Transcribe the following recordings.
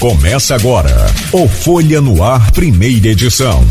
Começa agora o Folha no Ar, primeira edição.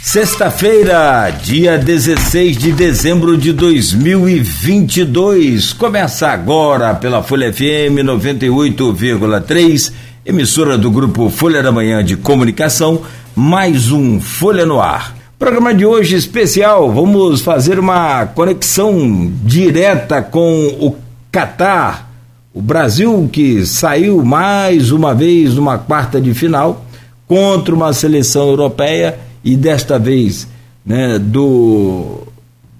Sexta-feira, dia 16 de dezembro de 2022. Começa agora pela Folha FM 98,3, emissora do grupo Folha da Manhã de Comunicação, mais um Folha no Ar. Programa de hoje especial, vamos fazer uma conexão direta com o Catar. O Brasil que saiu mais uma vez numa quarta de final contra uma seleção europeia e desta vez né, do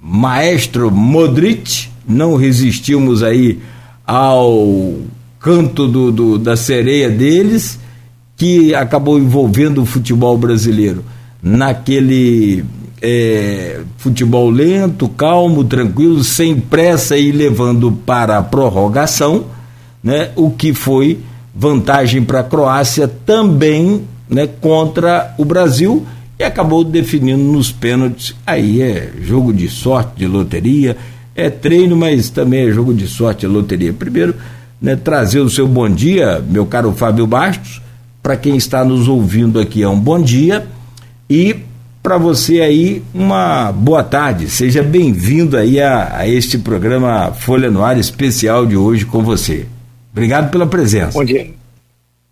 maestro Modric, não resistimos aí ao canto do, do, da sereia deles, que acabou envolvendo o futebol brasileiro. Naquele é, futebol lento, calmo, tranquilo, sem pressa e levando para a prorrogação, né, o que foi vantagem para a Croácia também né, contra o Brasil e acabou definindo nos pênaltis. Aí é jogo de sorte, de loteria, é treino, mas também é jogo de sorte, loteria. Primeiro, né, trazer o seu bom dia, meu caro Fábio Bastos, para quem está nos ouvindo aqui é um bom dia e para você aí uma boa tarde. Seja bem-vindo aí a, a, este programa Folha no Ar especial de hoje com você. Obrigado pela presença. Bom dia.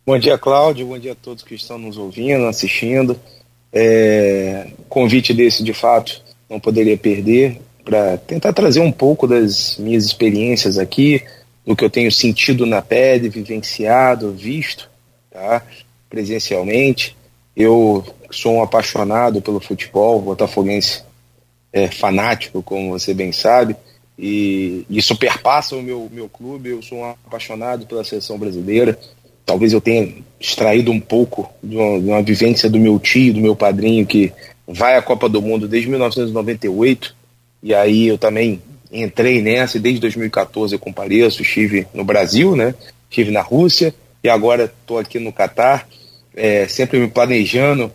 Bom dia, Cláudio. Bom dia a todos que estão nos ouvindo, assistindo. É, convite desse, de fato, não poderia perder para tentar trazer um pouco das minhas experiências aqui, do que eu tenho sentido na pele, vivenciado, visto, tá? presencialmente. Eu sou um apaixonado pelo futebol, botafoguense é, fanático, como você bem sabe, e isso perpassa o meu, meu clube. Eu sou um apaixonado pela seleção brasileira. Talvez eu tenha extraído um pouco de uma, de uma vivência do meu tio, do meu padrinho, que vai à Copa do Mundo desde 1998, e aí eu também entrei nessa e desde 2014 eu compareço, estive no Brasil, né? Estive na Rússia e agora estou aqui no Catar, é, sempre me planejando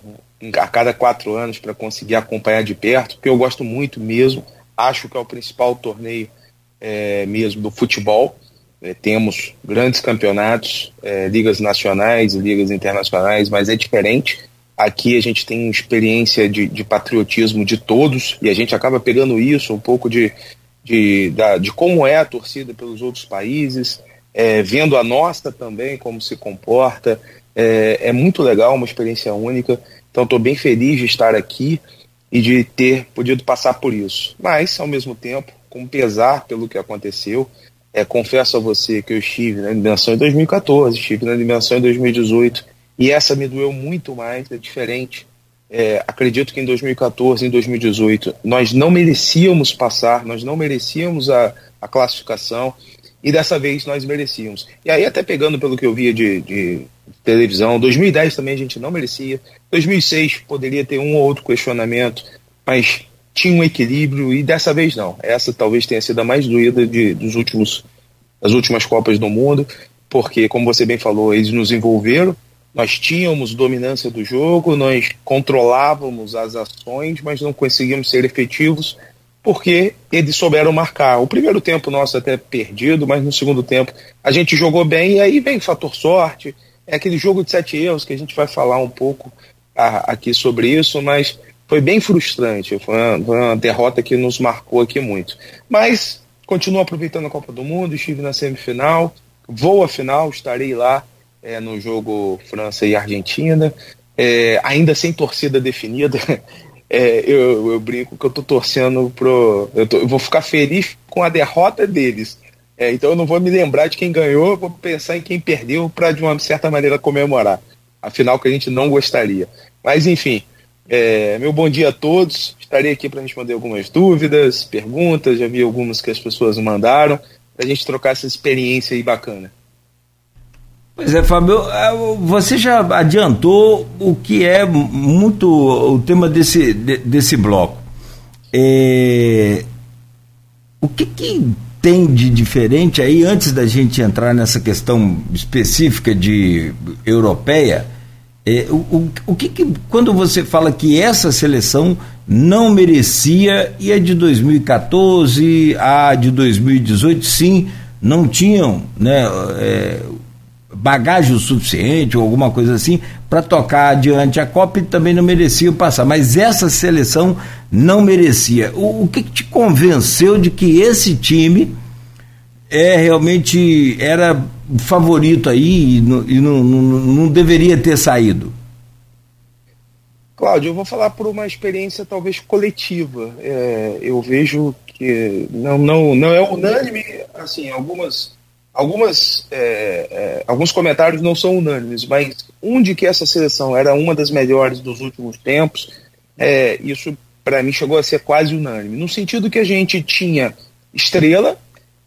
a cada quatro anos para conseguir acompanhar de perto, porque eu gosto muito mesmo. Acho que é o principal torneio é, mesmo do futebol. É, temos grandes campeonatos, é, ligas nacionais ligas internacionais, mas é diferente. Aqui a gente tem experiência de, de, patriotismo de todos e a gente acaba pegando isso, um pouco de, de, da, de como é a torcida pelos outros países, é, vendo a nossa também, como se comporta. É, é muito legal, uma experiência única. Então estou bem feliz de estar aqui e de ter podido passar por isso. Mas, ao mesmo tempo, com pesar pelo que aconteceu, é, confesso a você que eu estive na dimensão em 2014, estive na dimensão em 2018, e essa me doeu muito mais, é diferente. É, acredito que em 2014, em 2018, nós não merecíamos passar, nós não merecíamos a, a classificação, e dessa vez nós merecíamos. E aí, até pegando pelo que eu via de, de televisão, 2010 também a gente não merecia, 2006 poderia ter um ou outro questionamento, mas tinha um equilíbrio e dessa vez não. Essa talvez tenha sido a mais doída de, dos últimos, das últimas Copas do Mundo, porque, como você bem falou, eles nos envolveram, nós tínhamos dominância do jogo, nós controlávamos as ações, mas não conseguíamos ser efetivos porque eles souberam marcar. O primeiro tempo nosso até perdido, mas no segundo tempo a gente jogou bem e aí vem o fator sorte. É aquele jogo de sete erros que a gente vai falar um pouco a, aqui sobre isso, mas foi bem frustrante. Foi uma, foi uma, derrota que nos marcou aqui muito. Mas continuo aproveitando a Copa do Mundo, estive na semifinal, vou à final, estarei lá é, no jogo França e Argentina, é, ainda sem torcida definida. É, eu, eu, brinco que eu tô torcendo pro. Eu, tô, eu, vou ficar feliz com a derrota deles. É, então eu não vou me lembrar de quem ganhou, vou pensar em quem perdeu para de uma certa maneira comemorar. Afinal, que a gente não gostaria. Mas enfim, é, meu bom dia a todos. Estarei aqui para responder algumas dúvidas, perguntas. Já vi algumas que as pessoas mandaram, para a gente trocar essa experiência aí bacana. Pois é, Fábio, você já adiantou o que é muito o tema desse, desse bloco. É, o que, que tem de diferente aí, antes da gente entrar nessa questão específica de europeia, é, o, o, o que, que, quando você fala que essa seleção não merecia e a de 2014, a de 2018, sim, não tinham né, é, bagagem suficiente ou alguma coisa assim para tocar adiante a Copa e também não merecia passar. Mas essa seleção não merecia. O, o que, que te convenceu de que esse time é realmente era favorito aí e, não, e não, deveria ter saído? Cláudio, eu vou falar por uma experiência talvez coletiva. É, eu vejo que não, não, não é unânime, assim, algumas, algumas, é, é, alguns comentários não são unânimes, mas um de que essa seleção era uma das melhores dos últimos tempos, é, isso para mim chegou a ser quase unânime, no sentido que a gente tinha estrela,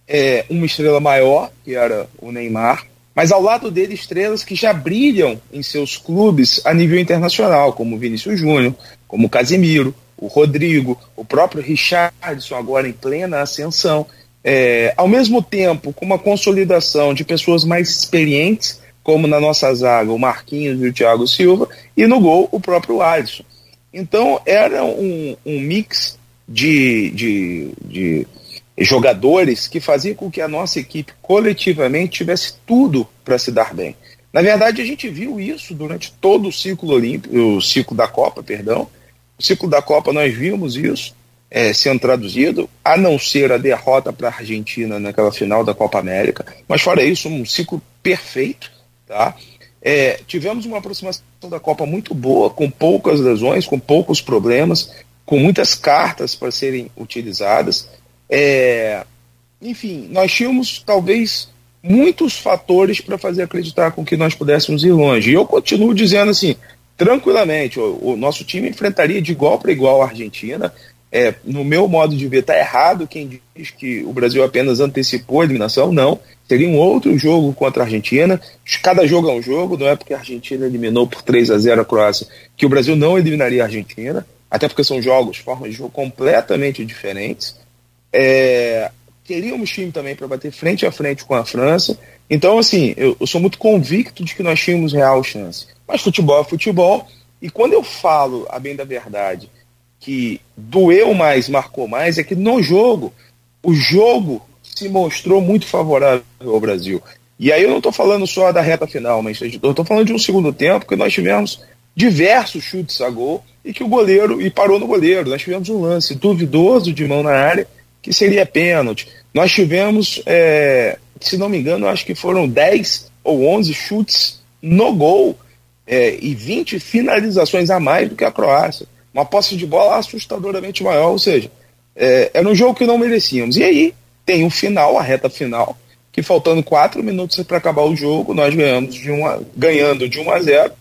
é, uma estrela maior, que era o Neymar, mas ao lado dele estrelas que já brilham em seus clubes a nível internacional, como Vinícius Júnior, como Casemiro, o Rodrigo, o próprio Richardson agora em plena ascensão, é, ao mesmo tempo com uma consolidação de pessoas mais experientes, como na nossa zaga o Marquinhos e o Thiago Silva, e no gol o próprio Alisson. Então era um, um mix de, de, de jogadores que faziam com que a nossa equipe coletivamente tivesse tudo para se dar bem. Na verdade, a gente viu isso durante todo o ciclo olímpico, o ciclo da Copa, perdão. O ciclo da Copa nós vimos isso é, sendo traduzido, a não ser a derrota para a Argentina naquela final da Copa América. Mas fora isso, um ciclo perfeito, tá? É, tivemos uma aproximação da Copa muito boa, com poucas lesões, com poucos problemas, com muitas cartas para serem utilizadas. É, enfim, nós tínhamos talvez muitos fatores para fazer acreditar com que nós pudéssemos ir longe. E eu continuo dizendo assim, tranquilamente, o, o nosso time enfrentaria de igual para igual a Argentina. É, no meu modo de ver, está errado quem diz que o Brasil apenas antecipou a eliminação. Não. Seria um outro jogo contra a Argentina. Cada jogo é um jogo, não é porque a Argentina eliminou por 3 a 0 a Croácia que o Brasil não eliminaria a Argentina. Até porque são jogos, formas de jogo completamente diferentes. É, teríamos time também para bater frente a frente com a França. Então, assim, eu, eu, sou muito convicto de que nós tínhamos real chance. Mas futebol é futebol. E quando eu falo, a bem da verdade, que doeu mais, marcou mais, é que no jogo, o jogo se mostrou muito favorável ao Brasil. E aí eu não estou falando só da reta final, mas eu estou falando de um segundo tempo que nós tivemos diversos chutes a gol e que o goleiro, e parou no goleiro. Nós tivemos um lance duvidoso de mão na área que seria pênalti. Nós tivemos, é, se não me engano, acho que foram 10 ou 11 chutes no gol é, e 20 finalizações a mais do que a Croácia. Uma posse de bola assustadoramente maior, ou seja, é, era um jogo que não merecíamos. E aí tem o final, a reta final, que faltando 4 minutos para acabar o jogo, nós ganhamos de uma, ganhando de 1 a 0.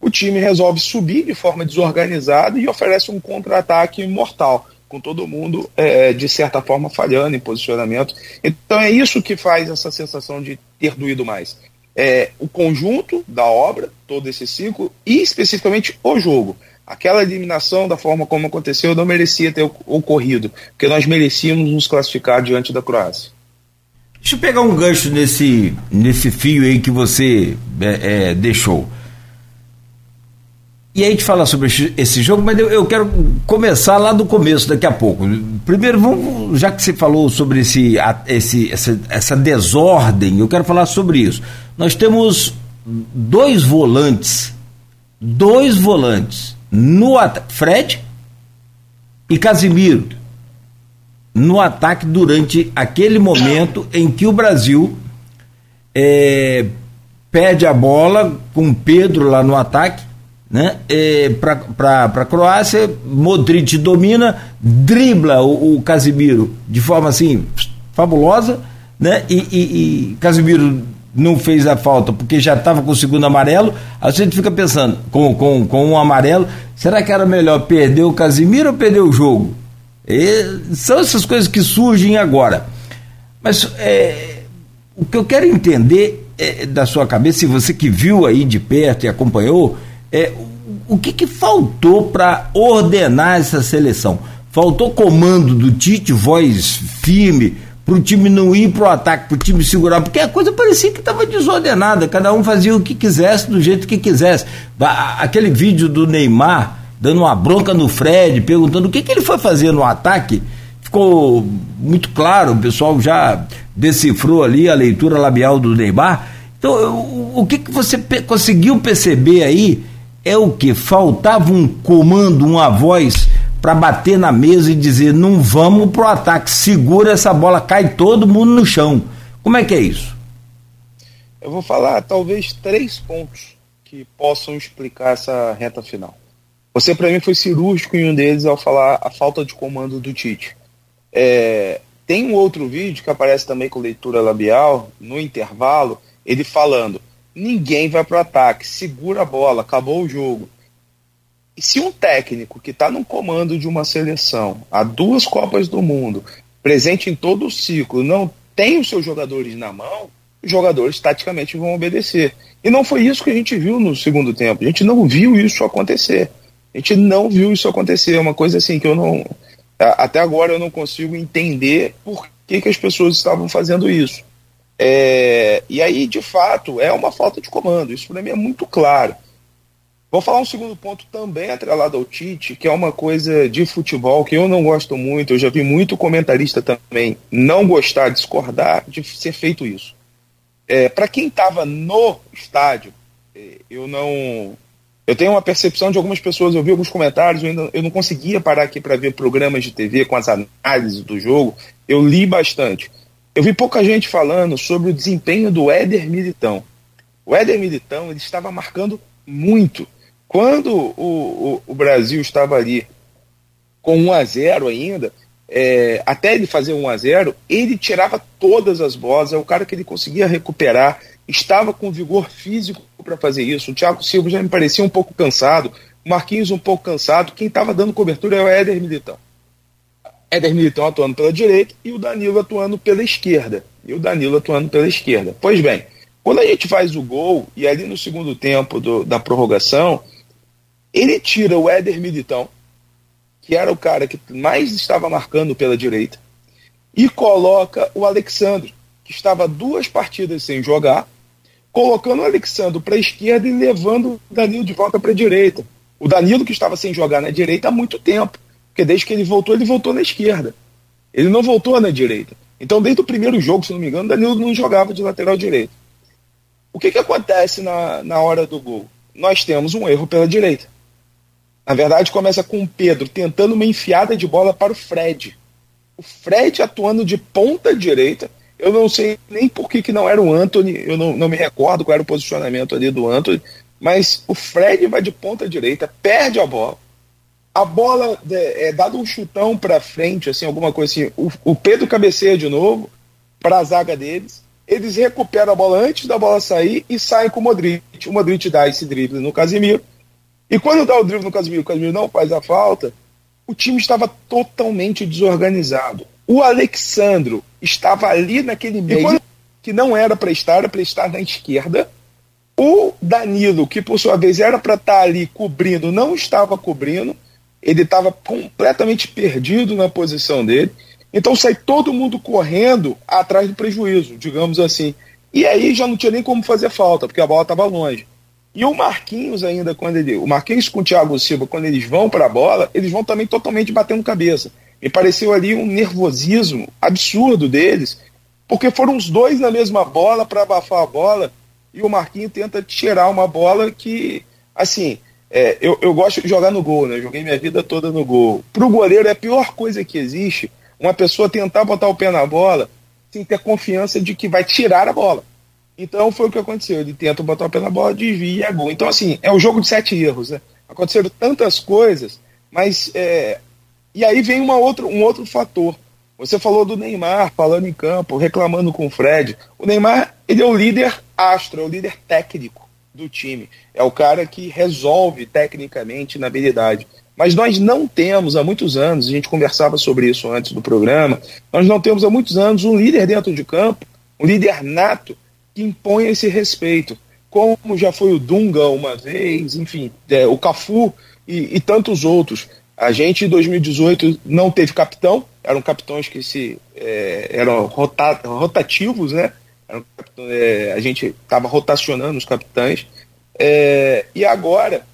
O time resolve subir de forma desorganizada e oferece um contra-ataque mortal com todo mundo, é, de certa forma, falhando em posicionamento. Então é isso que faz essa sensação de ter doído mais. É, o conjunto da obra, todo esse ciclo, e especificamente o jogo. Aquela eliminação, da forma como aconteceu, não merecia ter ocorrido, porque nós merecíamos nos classificar diante da Croácia. Deixa eu pegar um gancho nesse, nesse fio aí que você é, é, deixou. E aí a gente fala sobre esse jogo, mas eu, eu, quero começar lá do começo daqui a pouco. Primeiro, vamos, já que você falou sobre esse, esse, essa, essa desordem, eu quero falar sobre isso. Nós temos dois volantes, dois volantes no Fred e Casimiro no ataque durante aquele momento em que o Brasil é, perde a bola com Pedro lá no ataque né? É, para a Croácia, Modric domina, dribla o, o Casimiro de forma assim fabulosa, né? E, e, e Casimiro não fez a falta porque já estava com o segundo amarelo. A gente fica pensando, com, com, com um amarelo, será que era melhor perder o Casimiro ou perder o jogo? E são essas coisas que surgem agora. Mas é, o que eu quero entender é, da sua cabeça, se você que viu aí de perto e acompanhou, é, o que, que faltou para ordenar essa seleção? Faltou comando do Tite, voz firme, para o time não ir para o ataque, para o time segurar, porque a coisa parecia que estava desordenada, cada um fazia o que quisesse, do jeito que quisesse. Aquele vídeo do Neymar dando uma bronca no Fred, perguntando o que, que ele foi fazer no ataque, ficou muito claro, o pessoal já decifrou ali a leitura labial do Neymar Então, o, que, que você pe conseguiu perceber aí é o que? Faltava um comando, uma voz para bater na mesa e dizer: não vamos pro ataque, segura essa bola, cai todo mundo no chão. Como é que é isso? Eu vou falar talvez três pontos que possam explicar essa reta final. Você, para mim, foi cirúrgico em um deles ao falar a falta de comando do Tite. É, tem um outro vídeo que aparece também com leitura labial, no intervalo, ele falando: ninguém vai para o ataque, segura a bola, acabou o jogo. Se um técnico que está no comando de uma seleção, há duas Copas do Mundo, presente em todo o ciclo, não tem os seus jogadores na mão, os jogadores taticamente vão obedecer. E não foi isso que a gente viu no segundo tempo. A gente não viu isso acontecer. A gente não viu isso acontecer. É uma coisa assim que eu não. Até agora eu não consigo entender por que, que as pessoas estavam fazendo isso. É, e aí, de fato, é uma falta de comando. Isso para mim é muito claro. Vou falar um segundo ponto também atrelado ao Tite, que é uma coisa de futebol que eu não gosto muito. Eu já vi muito comentarista também não gostar, discordar de ser feito isso. É, para quem estava no estádio, é, eu não. Eu tenho uma percepção de algumas pessoas, eu vi alguns comentários, eu, ainda, eu não conseguia parar aqui para ver programas de TV com as análises do jogo. Eu li bastante. Eu vi pouca gente falando sobre o desempenho do Éder Militão. O Éder Militão ele estava marcando muito. Quando o, o, o Brasil estava ali com 1 a 0 ainda, é, até ele fazer 1 a 0 ele tirava todas as bolas, é o cara que ele conseguia recuperar, estava com vigor físico para fazer isso. O Thiago Silva já me parecia um pouco cansado, o Marquinhos um pouco cansado, quem estava dando cobertura é o Éder Militão. Éder Militão atuando pela direita e o Danilo atuando pela esquerda. E o Danilo atuando pela esquerda. Pois bem, quando a gente faz o gol, e ali no segundo tempo do, da prorrogação, ele tira o Éder Militão, que era o cara que mais estava marcando pela direita, e coloca o Alexandre, que estava duas partidas sem jogar, colocando o Alexandre para a esquerda e levando o Danilo de volta para a direita. O Danilo que estava sem jogar na direita há muito tempo, porque desde que ele voltou, ele voltou na esquerda. Ele não voltou na direita. Então, desde o primeiro jogo, se não me engano, o Danilo não jogava de lateral direito. O que, que acontece na, na hora do gol? Nós temos um erro pela direita. Na verdade, começa com o Pedro tentando uma enfiada de bola para o Fred. O Fred atuando de ponta direita. Eu não sei nem por que, que não era o Anthony, eu não, não me recordo qual era o posicionamento ali do Anthony, mas o Fred vai de ponta direita, perde a bola. A bola é, é dado um chutão para frente, assim, alguma coisa assim. O, o Pedro cabeceia de novo para a zaga deles. Eles recuperam a bola antes da bola sair e saem com o Modric. O Modric dá esse drible no Casimiro e quando dá o drible no Casemiro, o Casemiro não faz a falta, o time estava totalmente desorganizado. O Alexandro estava ali naquele meio quando, que não era para estar, era para estar na esquerda. O Danilo, que por sua vez era para estar ali cobrindo, não estava cobrindo. Ele estava completamente perdido na posição dele. Então sai todo mundo correndo atrás do prejuízo, digamos assim. E aí já não tinha nem como fazer falta, porque a bola estava longe. E o Marquinhos ainda, quando ele. O Marquinhos com o Thiago Silva, quando eles vão para a bola, eles vão também totalmente batendo cabeça. Me pareceu ali um nervosismo absurdo deles, porque foram os dois na mesma bola para abafar a bola, e o Marquinhos tenta tirar uma bola que, assim, é, eu, eu gosto de jogar no gol, né? joguei minha vida toda no gol. Para o goleiro é a pior coisa que existe uma pessoa tentar botar o pé na bola sem ter confiança de que vai tirar a bola. Então foi o que aconteceu. Ele tenta botar o pé na bola, desvia e é gol. Então, assim, é um jogo de sete erros. Né? Aconteceram tantas coisas, mas. É... E aí vem uma outra, um outro fator. Você falou do Neymar falando em campo, reclamando com o Fred. O Neymar, ele é o líder astro, é o líder técnico do time. É o cara que resolve tecnicamente na habilidade. Mas nós não temos há muitos anos, a gente conversava sobre isso antes do programa, nós não temos há muitos anos um líder dentro de campo, um líder nato, que impõe esse respeito, como já foi o Dunga uma vez, enfim, é, o Cafu e, e, tantos outros. A gente em 2018 não teve capitão, eram capitães que se é, eram rota, rotativos, né? Eram, é, a gente estava rotacionando os capitães. É, e agora,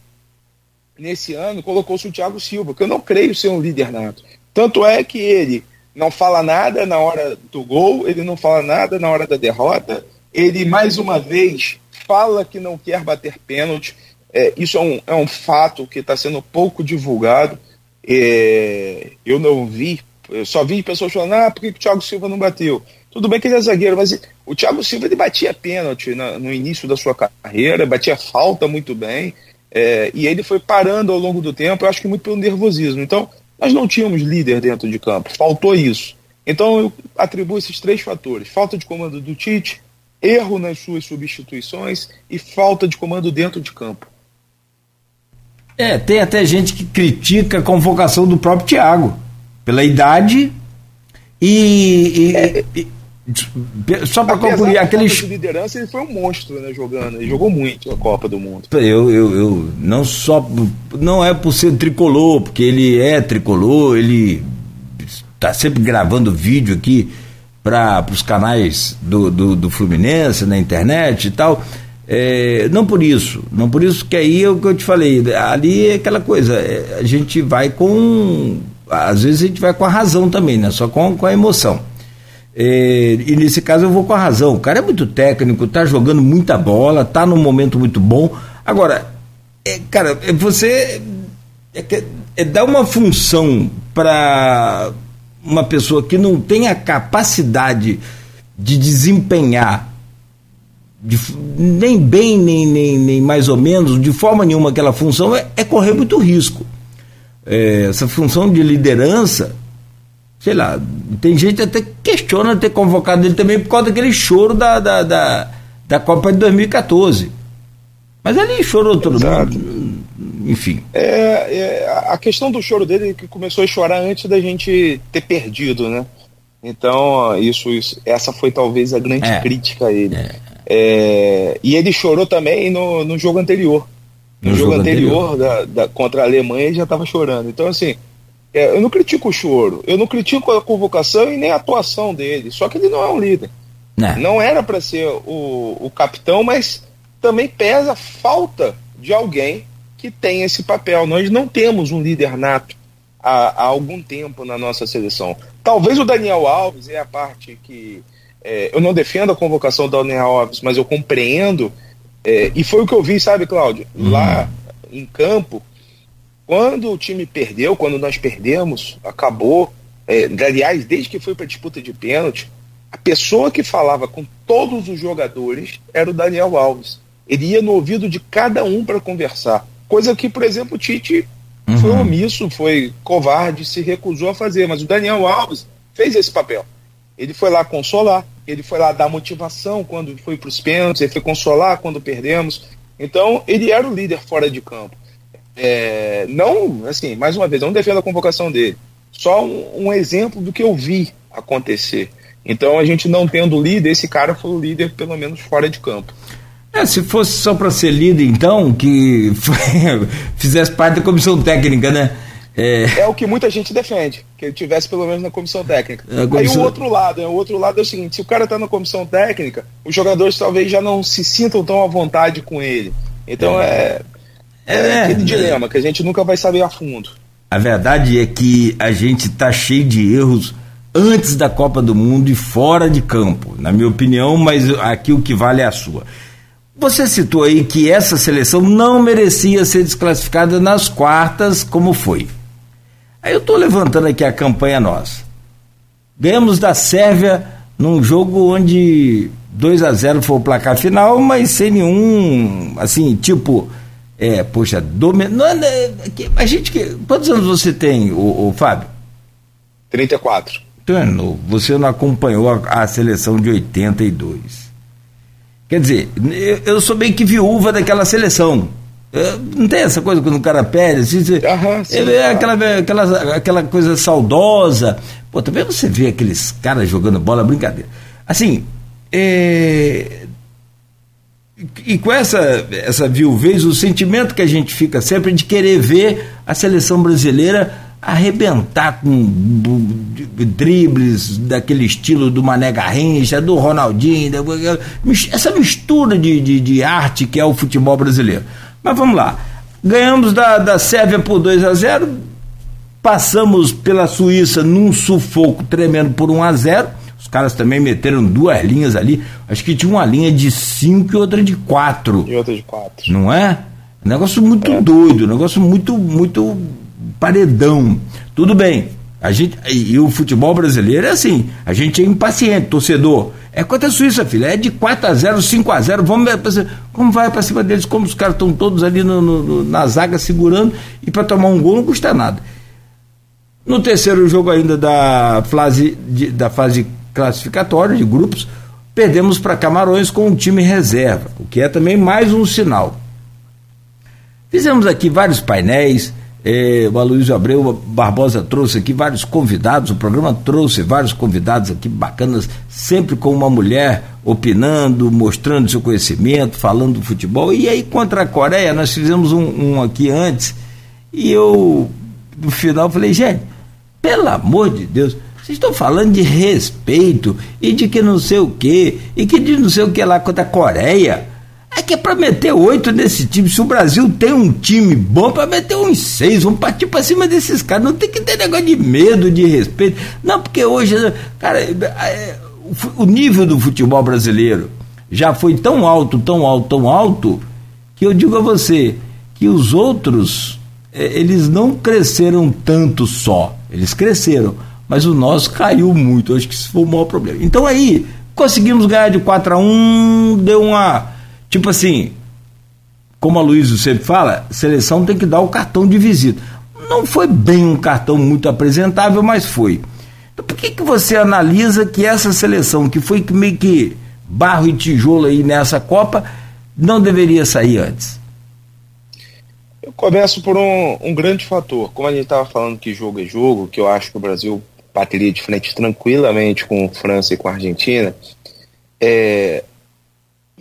nesse ano, colocou-se o Thiago Silva, que eu não creio ser um líder nato. Tanto é que ele não fala nada na hora do gol, ele não fala nada na hora da derrota, ele mais uma vez fala que não quer bater pênalti. É, isso é um, é um fato que está sendo pouco divulgado. É, eu não vi, eu só vi pessoas falando, ah, por que, que o Thiago Silva não bateu? Tudo bem que ele é zagueiro, mas o Thiago Silva ele batia pênalti na, no início da sua carreira, batia falta muito bem, é, e ele foi parando ao longo do tempo, eu acho que muito pelo nervosismo. Então, nós não tínhamos líder dentro de campo, faltou isso. Então, eu atribuo esses três fatores: falta de comando do Tite, erro nas suas substituições e falta de comando dentro de campo. É, tem até gente que critica a convocação do próprio Thiago, pela idade e, e, é. e só para concluir, aquele. De liderança, ele foi um monstro, né, jogando. Ele jogou muito a Copa do Mundo. Eu, eu, eu não só. Não é por ser tricolor, porque ele é tricolor, ele está sempre gravando vídeo aqui para os canais do, do, do, Fluminense na internet e tal. É, não por isso, não por isso que aí é o que eu te falei. Ali é aquela coisa, é, a gente vai com. Às vezes a gente vai com a razão também, né? Só com, com a emoção. É, e nesse caso eu vou com a razão. O cara é muito técnico, tá jogando muita bola, tá num momento muito bom. Agora, é, cara, é você é, é dar uma função para uma pessoa que não tem a capacidade de desempenhar de, nem bem, nem, nem, nem mais ou menos, de forma nenhuma aquela função, é, é correr muito risco. É, essa função de liderança sei lá, tem gente até que questiona ter convocado ele também por causa daquele choro da, da, da, da Copa de 2014. Mas ali chorou todo Exato. mundo. Enfim. É, é, a questão do choro dele é que começou a chorar antes da gente ter perdido, né? Então, isso, isso essa foi talvez a grande é. crítica a ele. É. é e ele chorou também no, no jogo anterior. No, no jogo, jogo, anterior, anterior. Da, da, contra a Alemanha, ele já estava chorando. Então, assim, eu não critico o choro, eu não critico a convocação e nem a atuação dele, só que ele não é um líder. Não, não era para ser o, o capitão, mas também pesa a falta de alguém que tem esse papel. Nós não temos um líder nato há, há algum tempo na nossa seleção. Talvez o Daniel Alves é a parte que. É, eu não defendo a convocação do Daniel Alves, mas eu compreendo. É, e foi o que eu vi, sabe, Cláudio? Uhum. Lá em campo, quando o time perdeu, quando nós perdemos, acabou. É, aliás, desde que foi para a disputa de pênalti, a pessoa que falava com todos os jogadores era o Daniel Alves. Ele ia no ouvido de cada um para conversar. Coisa que, por exemplo, o Tite uhum. foi omisso, foi covarde, se recusou a fazer. Mas o Daniel Alves fez esse papel. Ele foi lá consolar, ele foi lá dar motivação quando foi para os pênaltis, ele foi consolar quando perdemos. Então, ele era o líder fora de campo. É, não, assim, mais uma vez, não defendo a convocação dele. Só um, um, exemplo do que eu vi acontecer. Então, a gente não tendo líder, esse cara foi o líder, pelo menos fora de campo. É, se fosse só para ser líder, então, que fizesse parte da comissão técnica, né? É... é... o que muita gente defende, que ele tivesse pelo menos na comissão técnica. Comissão... Aí o outro lado, né, o outro lado é o seguinte, se o cara está na comissão técnica, os jogadores talvez já não se sintam tão à vontade com ele. Então é, é é, é aquele dilema que a gente nunca vai saber a fundo. A verdade é que a gente está cheio de erros antes da Copa do Mundo e fora de campo, na minha opinião, mas aqui o que vale é a sua. Você citou aí que essa seleção não merecia ser desclassificada nas quartas, como foi. Aí eu estou levantando aqui a campanha nossa. Ganhamos da Sérvia num jogo onde 2 a 0 foi o placar final, mas sem nenhum, assim, tipo, é, poxa, domi... não, é, a gente que. Quantos anos você tem, o, o Fábio? 34. Então é novo. Você não acompanhou a, a seleção de 82. Quer dizer, eu, sou bem que viúva daquela seleção. Não tem essa coisa quando o cara perde, assim, uhum, sim, é, é aquela, aquela, aquela coisa saudosa. Pô, também você vê aqueles caras jogando bola, brincadeira. Assim, é, e com essa, essa viuvez, o sentimento que a gente fica sempre de querer ver a seleção brasileira arrebentar com dribles daquele estilo do Mané Garrincha, do Ronaldinho, essa mistura de, de, de, arte que é o futebol brasileiro. Mas vamos lá. Ganhamos da, da Sérvia por 2 a 0 passamos pela Suíça num sufoco tremendo por 1 a 0 os caras também meteram duas linhas ali. Acho que tinha uma linha de cinco e outra de quatro. E outra de quatro. Não é? Negócio muito é. doido, negócio muito, muito paredão. Tudo bem. A gente, e o futebol brasileiro é assim, a gente é impaciente, torcedor. É contra a Suíça, filha. É de 4 a 0 5 a 0 Vamos Como vai para cima deles? Como os caras estão todos ali no, no, na zaga segurando e para tomar um gol não custa nada. No terceiro jogo ainda da fase, de, da fase classificatória de grupos, perdemos para Camarões com um time reserva, o que é também mais um sinal. Fizemos aqui vários painéis, é, o Aloysio Abreu Barbosa trouxe aqui vários convidados, o programa trouxe vários convidados aqui bacanas, sempre com uma mulher opinando, mostrando seu conhecimento, falando do futebol. E aí, contra a Coreia, nós fizemos um, um aqui antes, e eu, no final, falei, gente, pelo amor de Deus, vocês estão falando de respeito e de que não sei o quê, e que de não sei o que lá contra a Coreia. É que é pra meter oito nesse time. Se o Brasil tem um time bom, para meter uns seis. Vamos partir pra cima desses caras. Não tem que ter negócio de medo, de respeito. Não, porque hoje, cara, é, o nível do futebol brasileiro já foi tão alto, tão alto, tão alto, que eu digo a você que os outros, é, eles não cresceram tanto só. Eles cresceram, mas o nosso caiu muito. Acho que isso foi o maior problema. Então aí, conseguimos ganhar de 4 a 1 deu uma Tipo assim, como a Luísa sempre fala, seleção tem que dar o cartão de visita. Não foi bem um cartão muito apresentável, mas foi. Então por que, que você analisa que essa seleção, que foi meio que barro e tijolo aí nessa Copa, não deveria sair antes? Eu começo por um, um grande fator. Como a gente estava falando que jogo é jogo, que eu acho que o Brasil bateria de frente tranquilamente com França e com a Argentina, é,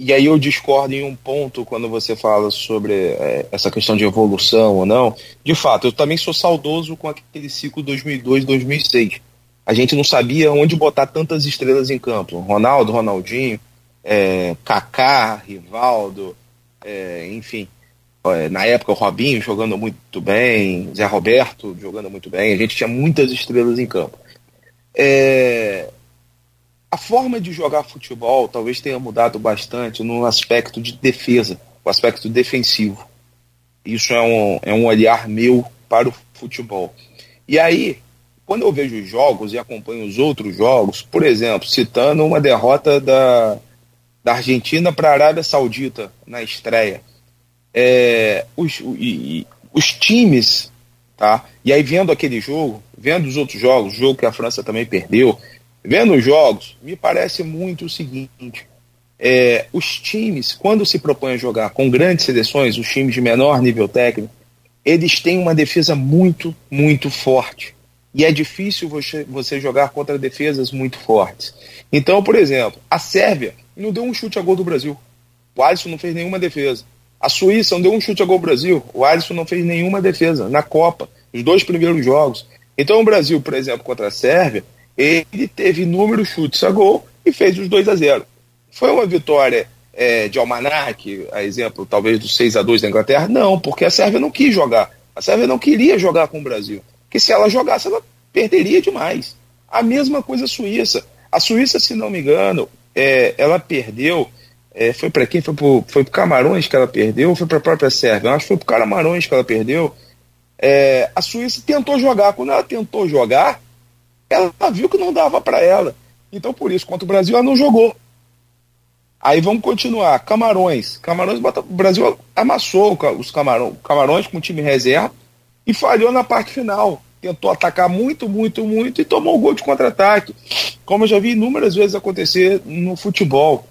e aí eu discordo em um ponto quando você fala sobre é, essa questão de evolução ou não. De fato, eu também sou saudoso com aquele ciclo 2002-2006. A gente não sabia onde botar tantas estrelas em campo. Ronaldo, Ronaldinho, é, Kaká, Rivaldo, é, enfim. É, na época o Robinho jogando muito bem, Zé Roberto jogando muito bem. A gente tinha muitas estrelas em campo. É, a forma de jogar futebol talvez tenha mudado bastante no aspecto de defesa, o aspecto defensivo. Isso é um, é um olhar meu para o futebol. E aí, quando eu vejo os jogos e acompanho os outros jogos, por exemplo, citando uma derrota da, da Argentina para a Arábia Saudita na estreia, é, os, e, os times, tá? E aí vendo aquele jogo, vendo os outros jogos, jogo que a França também perdeu, Vendo os jogos, me parece muito o seguinte: é, os times, quando se propõem a jogar com grandes seleções, os times de menor nível técnico, eles têm uma defesa muito, muito forte. E é difícil você, você jogar contra defesas muito fortes. Então, por exemplo, a Sérvia não deu um chute a gol do Brasil. O Alisson não fez nenhuma defesa. A Suíça não deu um chute a gol do Brasil. O Alisson não fez nenhuma defesa na Copa, os dois primeiros jogos. Então, o Brasil, por exemplo, contra a Sérvia, ele teve inúmeros chutes a gol e fez os 2 a 0 Foi uma vitória é, de Almanac, a exemplo talvez do 6 a 2 da Inglaterra? Não, porque a Sérvia não quis jogar. A Sérvia não queria jogar com o Brasil. Porque se ela jogasse, ela perderia demais. A mesma coisa a Suíça. A Suíça, se não me engano, é, ela perdeu. É, foi para quem? Foi para foi Camarões que ela perdeu ou foi para a própria Sérvia? Eu acho que foi para Camarões que ela perdeu. É, a Suíça tentou jogar. Quando ela tentou jogar, ela viu que não dava para ela. Então, por isso, contra o Brasil, ela não jogou. Aí vamos continuar. Camarões. Camarões, o Brasil amassou os camarões, camarões com o time reserva e falhou na parte final. Tentou atacar muito, muito, muito e tomou um gol de contra-ataque. Como eu já vi inúmeras vezes acontecer no futebol.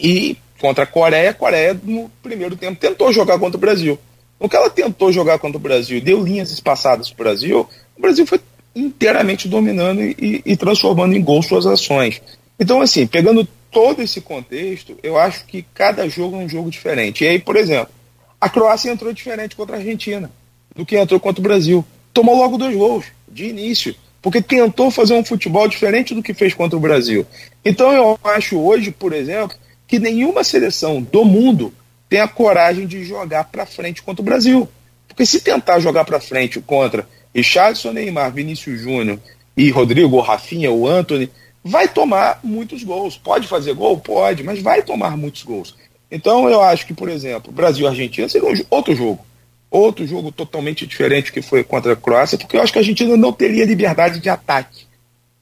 E contra a Coreia, a Coreia no primeiro tempo tentou jogar contra o Brasil. No que ela tentou jogar contra o Brasil, deu linhas espaçadas para o Brasil, o Brasil foi inteiramente dominando e, e transformando em gol suas ações. Então, assim, pegando todo esse contexto, eu acho que cada jogo é um jogo diferente. E aí, por exemplo, a Croácia entrou diferente contra a Argentina do que entrou contra o Brasil. Tomou logo dois gols, de início, porque tentou fazer um futebol diferente do que fez contra o Brasil. Então eu acho hoje, por exemplo, que nenhuma seleção do mundo tem a coragem de jogar para frente contra o Brasil. Porque se tentar jogar para frente contra Richardson, Neymar, Vinícius Júnior e Rodrigo, ou Rafinha, ou Anthony, vai tomar muitos gols. Pode fazer gol? Pode, mas vai tomar muitos gols. Então eu acho que, por exemplo, Brasil e Argentina seria um, outro jogo. Outro jogo totalmente diferente que foi contra a Croácia, porque eu acho que a Argentina não teria liberdade de ataque.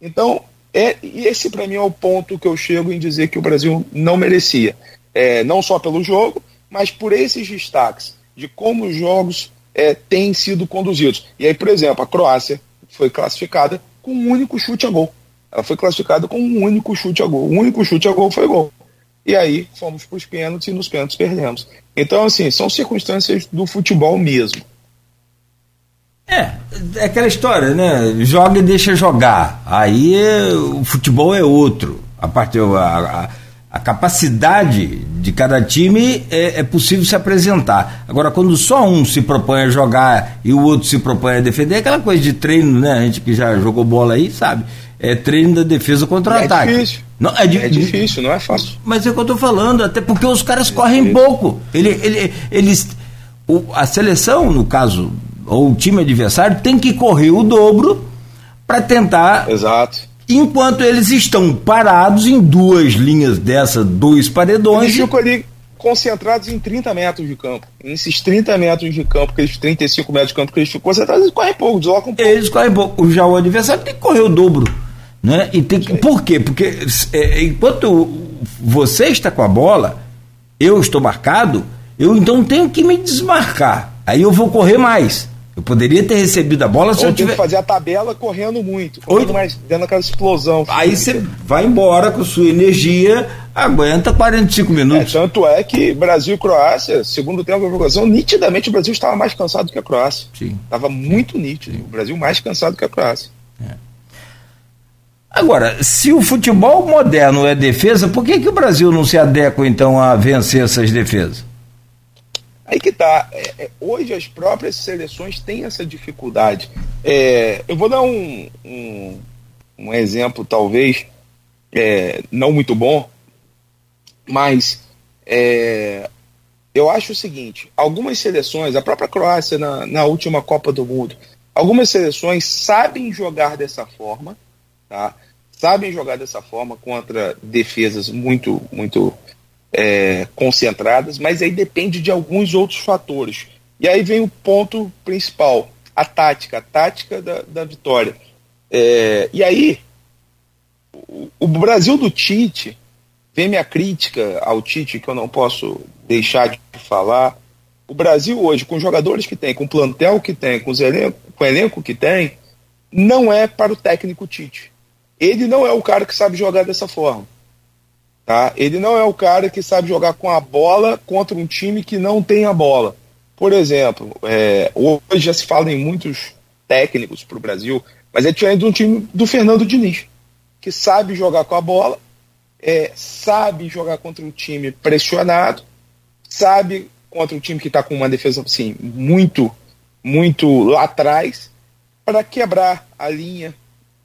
Então, é, esse para mim é o ponto que eu chego em dizer que o Brasil não merecia. É, não só pelo jogo, mas por esses destaques de como os jogos é, têm sido conduzidos. E aí, por exemplo, a Croácia foi classificada com um único chute a gol. Ela foi classificada com um único chute a gol. O único chute a gol foi gol. E aí fomos para os pênaltis e nos pênaltis perdemos. Então, assim, são circunstâncias do futebol mesmo. É, é aquela história, né? Joga e deixa jogar. Aí o futebol é outro. A parte a, a, a capacidade de cada time é, é, possível se apresentar. Agora, quando só um se propõe a jogar e o outro se propõe a defender, é aquela coisa de treino, né? A gente que já jogou bola aí sabe é treino da defesa contra o é ataque. Difícil. Não, é, di é difícil, não é fácil. Mas é o que eu estou falando, até porque os caras é correm pouco. Ele, ele, eles, o, a seleção, no caso, ou o time adversário, tem que correr o dobro para tentar. Exato. Enquanto eles estão parados em duas linhas dessa, dois paredões. Eles ficam ali concentrados em 30 metros de campo. Nesses 30 metros de campo, aqueles 35 metros de campo que eles ficam concentrados, eles correm pouco, deslocam pouco. Eles correm pouco. Já o adversário tem que correr o dobro. Né? E tem que, por quê? Porque é, enquanto você está com a bola, eu estou marcado, eu então tenho que me desmarcar. Aí eu vou correr mais. Eu poderia ter recebido a bola se Ou eu tivesse. fazer a tabela correndo muito, correndo mais, dando aquela explosão. Aí você vai embora com sua energia, aguenta 45 minutos. É, tanto é que Brasil e Croácia, segundo tempo da jogação, nitidamente o Brasil estava mais cansado que a Croácia. Sim. Estava muito nítido. Sim. O Brasil mais cansado que a Croácia. É. Agora, se o futebol moderno é defesa, por que, que o Brasil não se adequa então a vencer essas defesas? Aí que tá. É, é, hoje as próprias seleções têm essa dificuldade. É, eu vou dar um, um, um exemplo, talvez, é, não muito bom, mas é, eu acho o seguinte: algumas seleções, a própria Croácia na, na última Copa do Mundo, algumas seleções sabem jogar dessa forma, tá? sabem jogar dessa forma contra defesas muito, muito é, concentradas, mas aí depende de alguns outros fatores. E aí vem o ponto principal, a tática, a tática da, da vitória. É, e aí, o, o, Brasil do Tite, vem minha crítica ao Tite, que eu não posso deixar de falar. O Brasil hoje, com os jogadores que tem, com o plantel que tem, com, elenco, com o elenco que tem, não é para o técnico Tite ele não é o cara que sabe jogar dessa forma. Tá? Ele não é o cara que sabe jogar com a bola contra um time que não tem a bola. Por exemplo, é, hoje já se fala em muitos técnicos para o Brasil, mas é diferente de um time do Fernando Diniz, que sabe jogar com a bola, é, sabe jogar contra um time pressionado, sabe contra um time que está com uma defesa assim, muito, muito lá atrás, para quebrar a linha,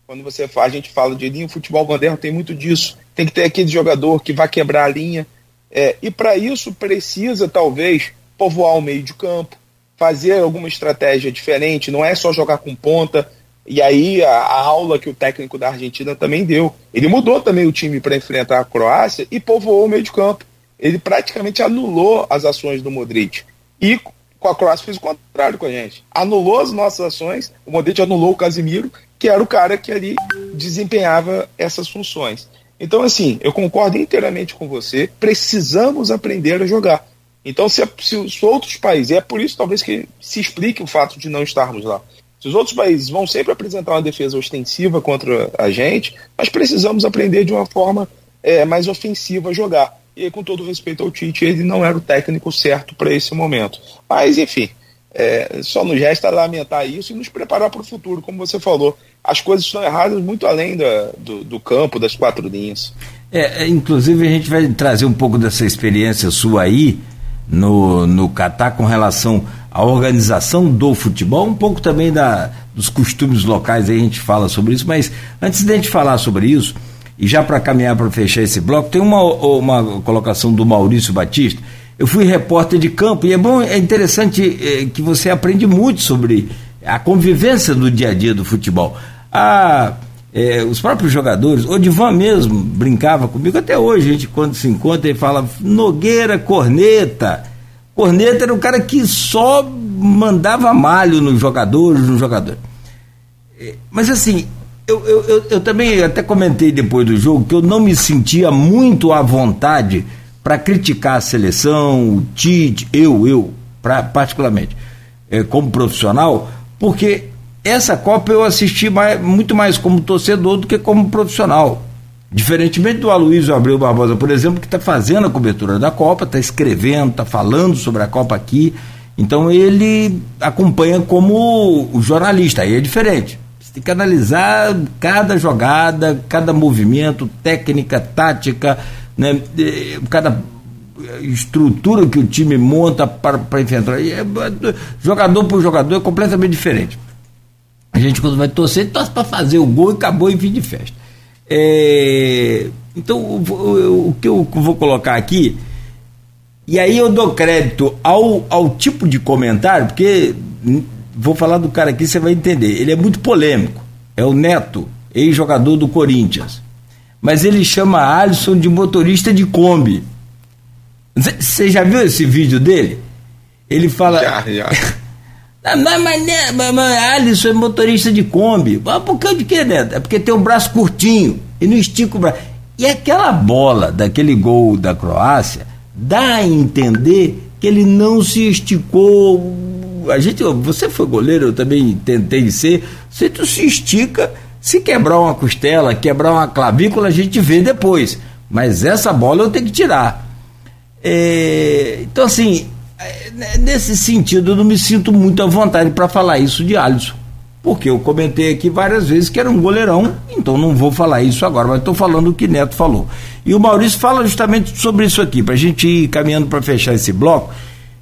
quando você a gente fala de linha, o futebol moderno tem muito disso. Tem que ter aquele jogador que vai quebrar a linha. É, e para isso precisa, talvez, povoar o meio de campo, fazer alguma estratégia diferente, não é só jogar com ponta. E aí a, a aula que o técnico da Argentina também deu. Ele mudou também o time para enfrentar a Croácia e povoou o meio de campo. Ele praticamente anulou as ações do Modric. E com a Croácia fez o contrário com a gente. Anulou as nossas ações, o Modric anulou o Casimiro que era o cara que ali desempenhava essas funções. Então, assim, eu concordo inteiramente com você, precisamos aprender a jogar. Então, se, se os outros países, e é por isso talvez que se explique o fato de não estarmos lá. Se os outros países vão sempre apresentar uma defesa ostensiva contra a gente, nós precisamos aprender de uma forma é, mais ofensiva a jogar. E aí, com todo respeito ao Tite, ele não era o técnico certo para esse momento. Mas, enfim, é, só nos resta lamentar isso e nos preparar para o futuro, como você falou. As coisas estão erradas muito além da, do, do campo, das quatro linhas. É, é, inclusive, a gente vai trazer um pouco dessa experiência sua aí no, no Catar com relação à organização do futebol, um pouco também da, dos costumes locais, aí a gente fala sobre isso, mas antes de a gente falar sobre isso, e já para caminhar para fechar esse bloco, tem uma, uma colocação do Maurício Batista eu fui repórter de campo e é bom, é interessante é, que você aprende muito sobre a convivência do dia a dia do futebol. Ah, é, os próprios jogadores, o Divan mesmo brincava comigo, até hoje a gente quando se encontra ele fala Nogueira Corneta. Corneta era o cara que só mandava malho nos jogadores, nos jogadores. É, mas assim, eu, eu, eu, eu, também até comentei depois do jogo que eu não me sentia muito à vontade para criticar a seleção, o Tite, eu, eu, pra, particularmente, é, como profissional, porque essa Copa eu assisti mais, muito mais como torcedor do que como profissional. Diferentemente do Aloysio Abreu Barbosa, por exemplo, que está fazendo a cobertura da Copa, está escrevendo, está falando sobre a Copa aqui. Então ele acompanha como jornalista, aí é diferente. Você tem que analisar cada jogada, cada movimento, técnica, tática, né, cada estrutura que o time monta para, enfrentar. É, jogador por jogador é completamente diferente. A gente, quando vai torcer, torce para fazer o gol e acabou em fim de festa. É, então, o, o, que eu vou colocar aqui, e aí eu dou crédito ao, ao tipo de comentário, porque vou falar do cara aqui, você vai entender. Ele é muito polêmico. É o Neto, ex-jogador do Corinthians. Mas ele chama Alisson de motorista de Kombi. Você já viu esse vídeo dele? Ele fala. Já, já. Ah, mas, mas, né, mas, mas Alisson é motorista de Kombi. Ah, por que de que, né? É porque tem um braço curtinho e não estica o braço. E aquela bola daquele gol da Croácia dá a entender que ele não se esticou. A gente, você foi goleiro, eu também tentei ser. Você tu se estica, se quebrar uma costela, quebrar uma clavícula, a gente vê depois. Mas essa bola eu tenho que tirar. É, então, assim, é, nesse sentido, eu não me sinto muito à vontade para falar isso de Alisson. Porque eu comentei aqui várias vezes que era um goleirão, então não vou falar isso agora, mas estou falando o que Neto falou. E o Maurício fala justamente sobre isso aqui, para a gente ir caminhando para fechar esse bloco.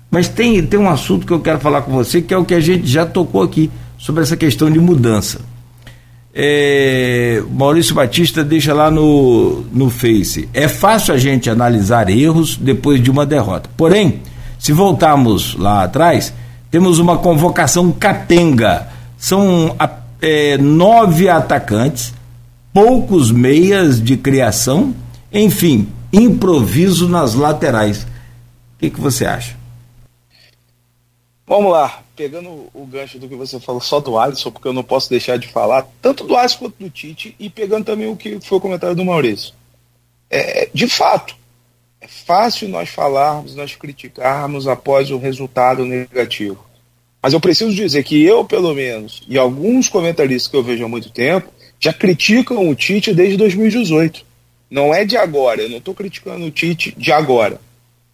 Mas tem, tem um assunto que eu quero falar com você, que é o que a gente já tocou aqui, sobre essa questão de mudança. É, Maurício Batista deixa lá no, no Face. É fácil a gente analisar erros depois de uma derrota. Porém, se voltarmos lá atrás, temos uma convocação capenga. São é, nove atacantes, poucos meias de criação, enfim, improviso nas laterais. O que, que você acha? Vamos lá, pegando o gancho do que você falou só do Alisson, porque eu não posso deixar de falar, tanto do Alisson quanto do Tite, e pegando também o que foi o comentário do Maurício. É, de fato, é fácil nós falarmos, nós criticarmos após o resultado negativo. Mas eu preciso dizer que eu, pelo menos, e alguns comentaristas que eu vejo há muito tempo, já criticam o Tite desde 2018. Não é de agora, eu não estou criticando o Tite de agora.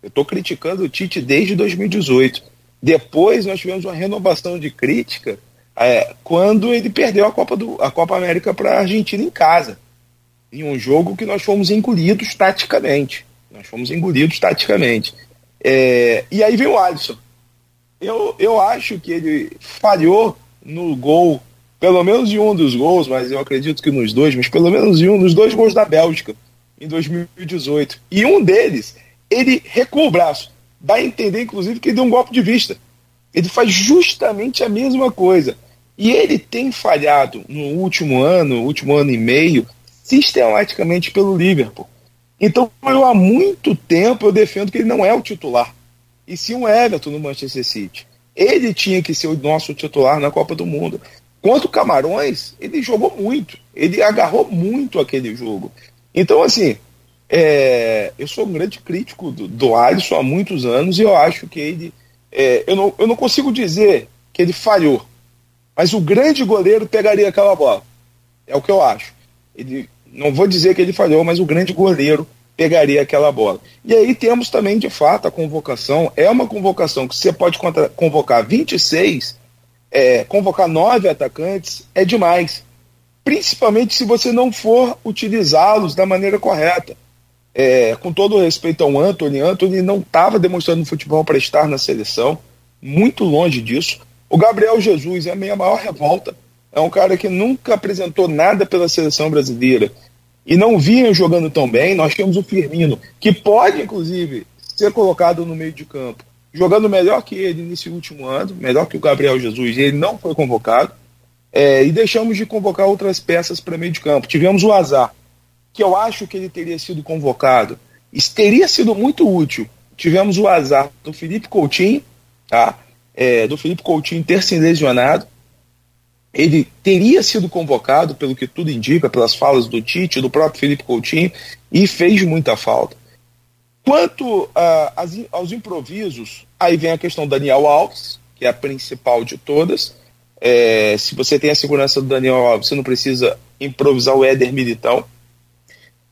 Eu estou criticando o Tite desde 2018. Depois nós tivemos uma renovação de crítica é, quando ele perdeu a Copa, do, a Copa América para a Argentina em casa. Em um jogo que nós fomos engolidos taticamente. Nós fomos engolidos taticamente. É, e aí vem o Alisson. Eu, eu acho que ele falhou no gol, pelo menos em um dos gols, mas eu acredito que nos dois, mas pelo menos em um dos dois gols da Bélgica, em 2018. E um deles, ele recua o braço. Dá a entender, inclusive, que ele deu um golpe de vista. Ele faz justamente a mesma coisa. E ele tem falhado no último ano, último ano e meio, sistematicamente pelo Liverpool. Então, eu há muito tempo eu defendo que ele não é o titular. E sim o Everton no Manchester City. Ele tinha que ser o nosso titular na Copa do Mundo. Quanto Camarões, ele jogou muito. Ele agarrou muito aquele jogo. Então, assim, é, eu sou um grande crítico do, do Alisson há muitos anos e eu acho que ele. É, eu, não, eu não consigo dizer que ele falhou, mas o grande goleiro pegaria aquela bola. É o que eu acho. Ele não vou dizer que ele falhou, mas o grande goleiro pegaria aquela bola. E aí temos também, de fato, a convocação. É uma convocação que você pode convocar 26, é, convocar nove atacantes é demais. Principalmente se você não for utilizá-los da maneira correta. É, com todo respeito ao Anthony, Anthony não estava demonstrando futebol para estar na seleção, muito longe disso. O Gabriel Jesus é a minha maior revolta. É um cara que nunca apresentou nada pela seleção brasileira e não vinha jogando tão bem. Nós temos o Firmino, que pode, inclusive, ser colocado no meio de campo, jogando melhor que ele nesse último ano, melhor que o Gabriel Jesus, e ele não foi convocado. é, e deixamos de convocar outras peças para meio de campo. Tivemos o azar, que eu acho que ele teria sido convocado. Teria sido muito útil. Tivemos o azar do Felipe Coutinho, tá? É, do Felipe Coutinho ter se lesionado. Ele teria sido convocado, pelo que tudo indica, pelas falas do Tite, do próprio Felipe Coutinho, e fez muita falta. Quanto uh, aos improvisos, aí vem a questão do Daniel Alves, que é a principal de todas. É, se você tem a segurança do Daniel Alves, você não precisa improvisar o Éder Militão.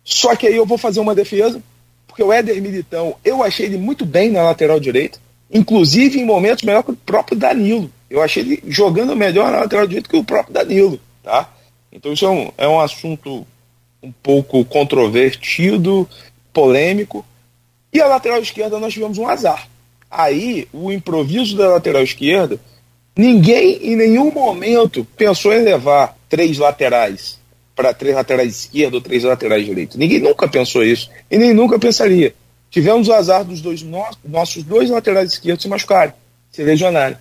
Só que aí eu vou fazer uma defesa, porque o Éder Militão, eu achei ele muito bem na lateral direita, inclusive em momentos melhor que o próprio Danilo. Eu achei ele jogando melhor na lateral direita que o próprio Danilo, tá? Então isso é um, é um assunto um pouco controvertido, polêmico. E a lateral esquerda nós tivemos um azar. Aí, o improviso da lateral esquerda, ninguém em nenhum momento pensou em levar três laterais para três laterais esquerda ou três laterais direito. Ninguém nunca pensou isso e nem nunca pensaria. Tivemos o azar dos dois nossos dois laterais esquerdos se machucarem, se lesionarem.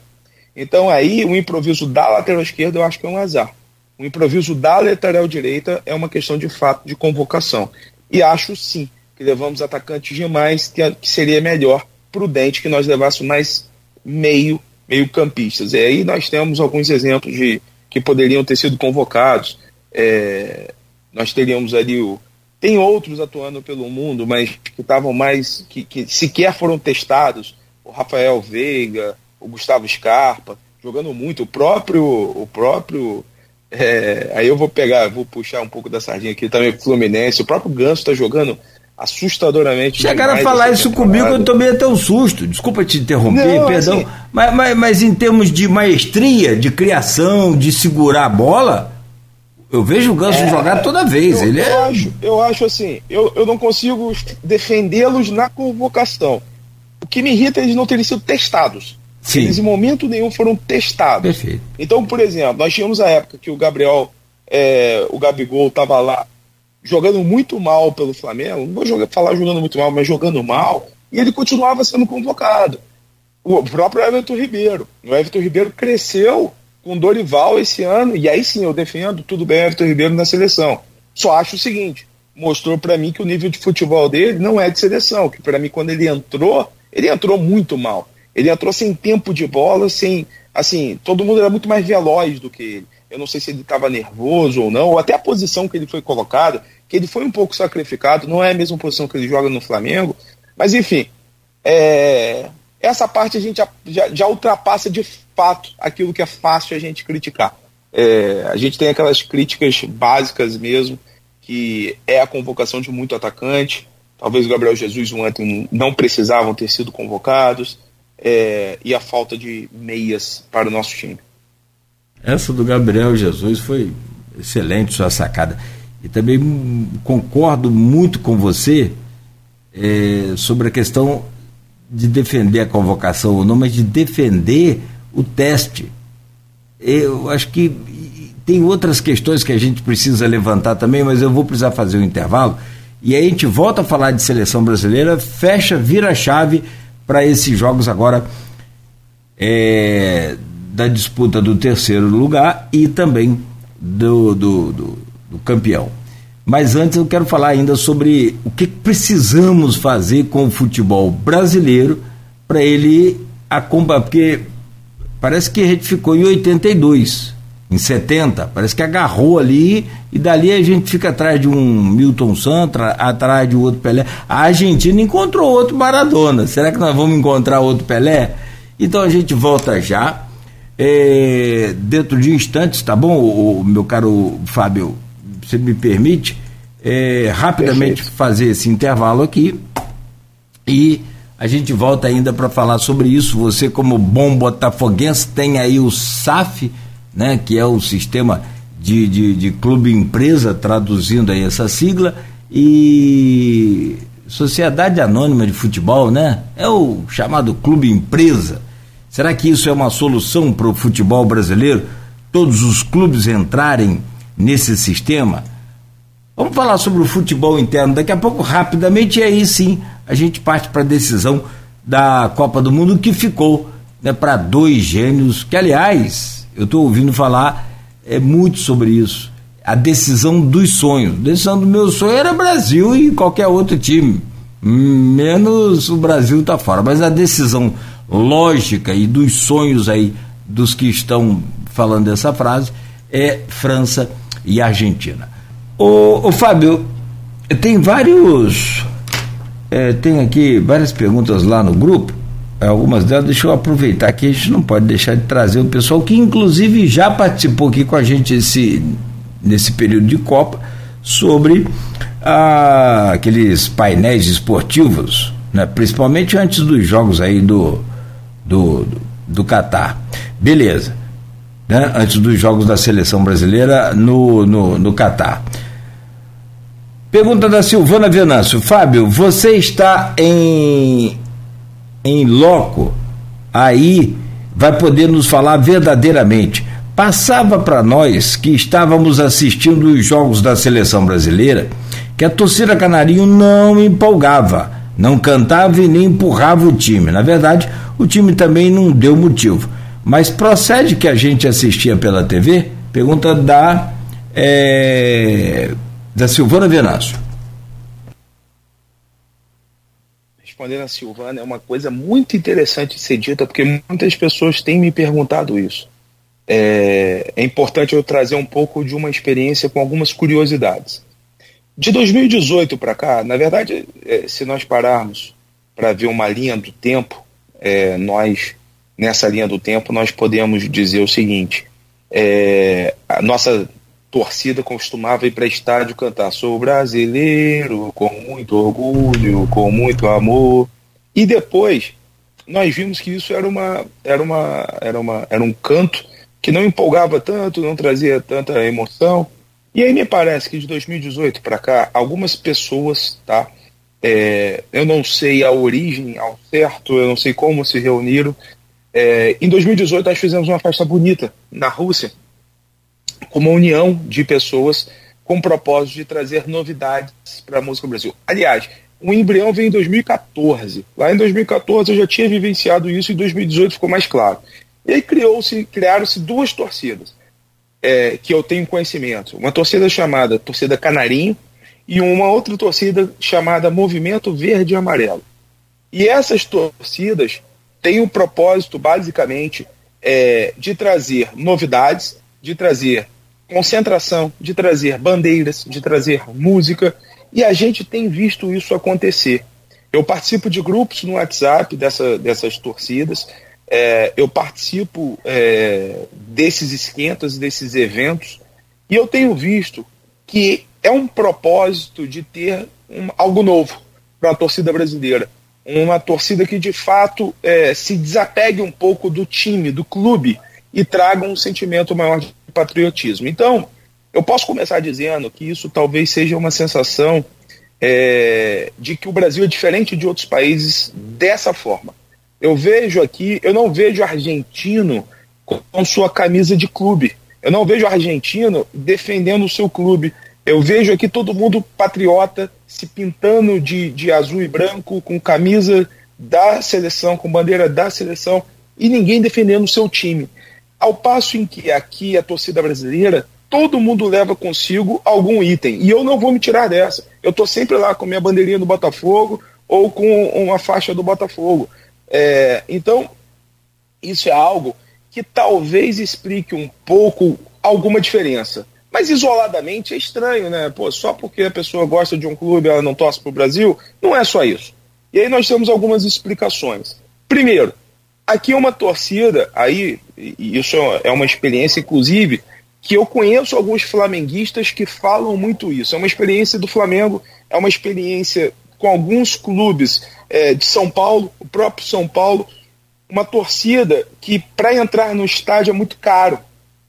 Então aí o improviso da lateral esquerda eu acho que é um azar. O improviso da lateral direita é uma questão de fato de convocação. E acho sim que levamos atacantes demais, que, que seria melhor prudente que nós levássemos mais meio, meio campistas. E aí nós temos alguns exemplos de que poderiam ter sido convocados. É, nós teríamos ali o. Tem outros atuando pelo mundo, mas que estavam mais. Que, que sequer foram testados. O Rafael Veiga, o Gustavo Scarpa, jogando muito. O próprio. O próprio é, aí eu vou pegar, vou puxar um pouco da sardinha aqui também, Fluminense. O próprio Ganso está jogando assustadoramente. Chegaram a falar isso comigo, eu tomei até um susto. Desculpa te interromper, Não, perdão. Assim, mas, mas, mas em termos de maestria, de criação, de segurar a bola, eu vejo o Ganso é, jogar toda vez. Eu, ele eu é... acho, eu acho assim, eu, eu não consigo defendê-los na convocação. O que me irrita é eles não terem sido testados. Sim. Eles em momento nenhum foram testados. Perfeito. Então, por exemplo, nós tínhamos a época que o Gabriel, é, o Gabigol estava lá jogando muito mal pelo Flamengo, não vou jogar, falar jogando muito mal, mas jogando mal, e ele continuava sendo convocado. O próprio Everton Ribeiro. O Everton Ribeiro cresceu com Dorival esse ano, e aí sim eu defendo tudo bem Everton Ribeiro na seleção. Só acho o seguinte: mostrou para mim que o nível de futebol dele não é de seleção, que para mim quando ele entrou, ele entrou muito mal. Ele entrou sem tempo de bola, sem. Assim, todo mundo era muito mais veloz do que ele. Eu não sei se ele estava nervoso ou não, ou até a posição que ele foi colocado, que ele foi um pouco sacrificado, não é a mesma posição que ele joga no Flamengo. Mas enfim, é, essa parte a gente já, já, ultrapassa de fato aquilo que é fácil a gente criticar. É, a gente tem aquelas críticas básicas mesmo, que é a convocação de muito atacante. Talvez o Gabriel Jesus e o Antônio não precisavam ter sido convocados. É, e a falta de meias para o nosso time. Essa do Gabriel Jesus foi excelente sua sacada. E também concordo muito com você é, sobre a questão de defender a convocação ou não, mas de defender o teste. Eu acho que tem outras questões que a gente precisa levantar também, mas eu vou precisar fazer um intervalo. E aí a gente volta a falar de seleção brasileira, fecha, vira a chave para esses jogos agora é, da disputa do terceiro lugar e também do, do, do, do campeão. Mas antes eu quero falar ainda sobre o que precisamos fazer com o futebol brasileiro para ele acompanhar, porque parece que a gente ficou em 82, em 70, parece que agarrou ali e dali a gente fica atrás de um Milton Santos, atrás de outro Pelé. A Argentina encontrou outro Maradona. Será que nós vamos encontrar outro Pelé? Então a gente volta já. É, dentro de instantes, tá bom, o, meu caro Fábio? Você me permite é, rapidamente Perfeito. fazer esse intervalo aqui e a gente volta ainda para falar sobre isso. Você, como bom botafoguense, tem aí o SAF, né, que é o sistema de, de, de clube empresa, traduzindo aí essa sigla, e Sociedade Anônima de Futebol, né? É o chamado clube empresa. Será que isso é uma solução para o futebol brasileiro? Todos os clubes entrarem nesse sistema? Vamos falar sobre o futebol interno daqui a pouco, rapidamente, e aí sim a gente parte para a decisão da Copa do Mundo que ficou né, para dois gênios, que aliás, eu estou ouvindo falar é muito sobre isso. A decisão dos sonhos. A decisão do meu sonho era Brasil e qualquer outro time. Menos o Brasil está fora. Mas a decisão lógica e dos sonhos aí dos que estão falando dessa frase é França e Argentina. O, o Fábio, tem vários. É, tem aqui várias perguntas lá no grupo. Algumas delas, deixa eu aproveitar aqui, a gente não pode deixar de trazer o pessoal que, inclusive, já participou aqui com a gente esse, nesse período de Copa sobre ah, aqueles painéis esportivos, né, principalmente antes dos jogos aí do, do, do Catar. Beleza. Né, antes dos jogos da seleção brasileira no, no, no Catar. Pergunta da Silvana Venâncio. Fábio, você está em, em loco, aí vai poder nos falar verdadeiramente. Passava para nós que estávamos assistindo os jogos da seleção brasileira que a torcida canarinho não empolgava, não cantava e nem empurrava o time. Na verdade, o time também não deu motivo. Mas procede que a gente assistia pela TV? Pergunta da. É da Silvana Venâncio. Respondendo a Silvana, é uma coisa muito interessante de ser dita, porque muitas pessoas têm me perguntado isso. É, é importante eu trazer um pouco de uma experiência com algumas curiosidades. De 2018 para cá, na verdade, é, se nós pararmos para ver uma linha do tempo, é, nós, nessa linha do tempo, nós podemos dizer o seguinte: é, a nossa torcida costumava ir para estádio cantar Sou brasileiro, com muito orgulho, com muito amor. E depois nós vimos que isso era uma era uma era uma era um canto que não empolgava tanto, não trazia tanta emoção. E aí me parece que de 2018 para cá, algumas pessoas, tá? É, eu não sei a origem ao certo, eu não sei como se reuniram. É, em 2018 nós fizemos uma festa bonita na Rússia, uma união de pessoas com o propósito de trazer novidades para a música Brasil. Aliás, o embrião veio em 2014. Lá em 2014 eu já tinha vivenciado isso e em 2018 ficou mais claro. E aí criou-se, criaram-se duas torcidas é, que eu tenho conhecimento. Uma torcida chamada Torcida Canarinho e uma outra torcida chamada Movimento Verde e Amarelo. E essas torcidas têm o propósito, basicamente, é, de trazer novidades, de trazer concentração, de trazer bandeiras, de trazer música, e a gente tem visto isso acontecer. Eu participo de grupos no WhatsApp dessa, dessas torcidas, é, eu participo é, desses esquentas, desses eventos, e eu tenho visto que é um propósito de ter um, algo novo para a torcida brasileira. Uma torcida que de fato é, se desapegue um pouco do time, do clube, e traga um sentimento maior de patriotismo. Então, eu posso começar dizendo que isso talvez seja uma sensação é, de que o Brasil é diferente de outros países dessa forma. Eu vejo aqui, eu não vejo argentino com sua camisa de clube. Eu não vejo argentino defendendo o seu clube. Eu vejo aqui todo mundo patriota se pintando de, de azul e branco, com camisa da seleção, com bandeira da seleção, e ninguém defendendo o seu time. Ao passo em que aqui a torcida brasileira, todo mundo leva consigo algum item. E eu não vou me tirar dessa. Eu estou sempre lá com minha bandeirinha do Botafogo ou com uma faixa do Botafogo. É, então, isso é algo que talvez explique um pouco alguma diferença. Mas isoladamente é estranho, né? Pô, só porque a pessoa gosta de um clube ela não torce para o Brasil, não é só isso. E aí nós temos algumas explicações. Primeiro, aqui é uma torcida, aí, isso é uma experiência, inclusive, que eu conheço alguns flamenguistas que falam muito isso. É uma experiência do Flamengo, é uma experiência com alguns clubes é, de São Paulo, o próprio São Paulo, uma torcida que para entrar no estádio é muito caro.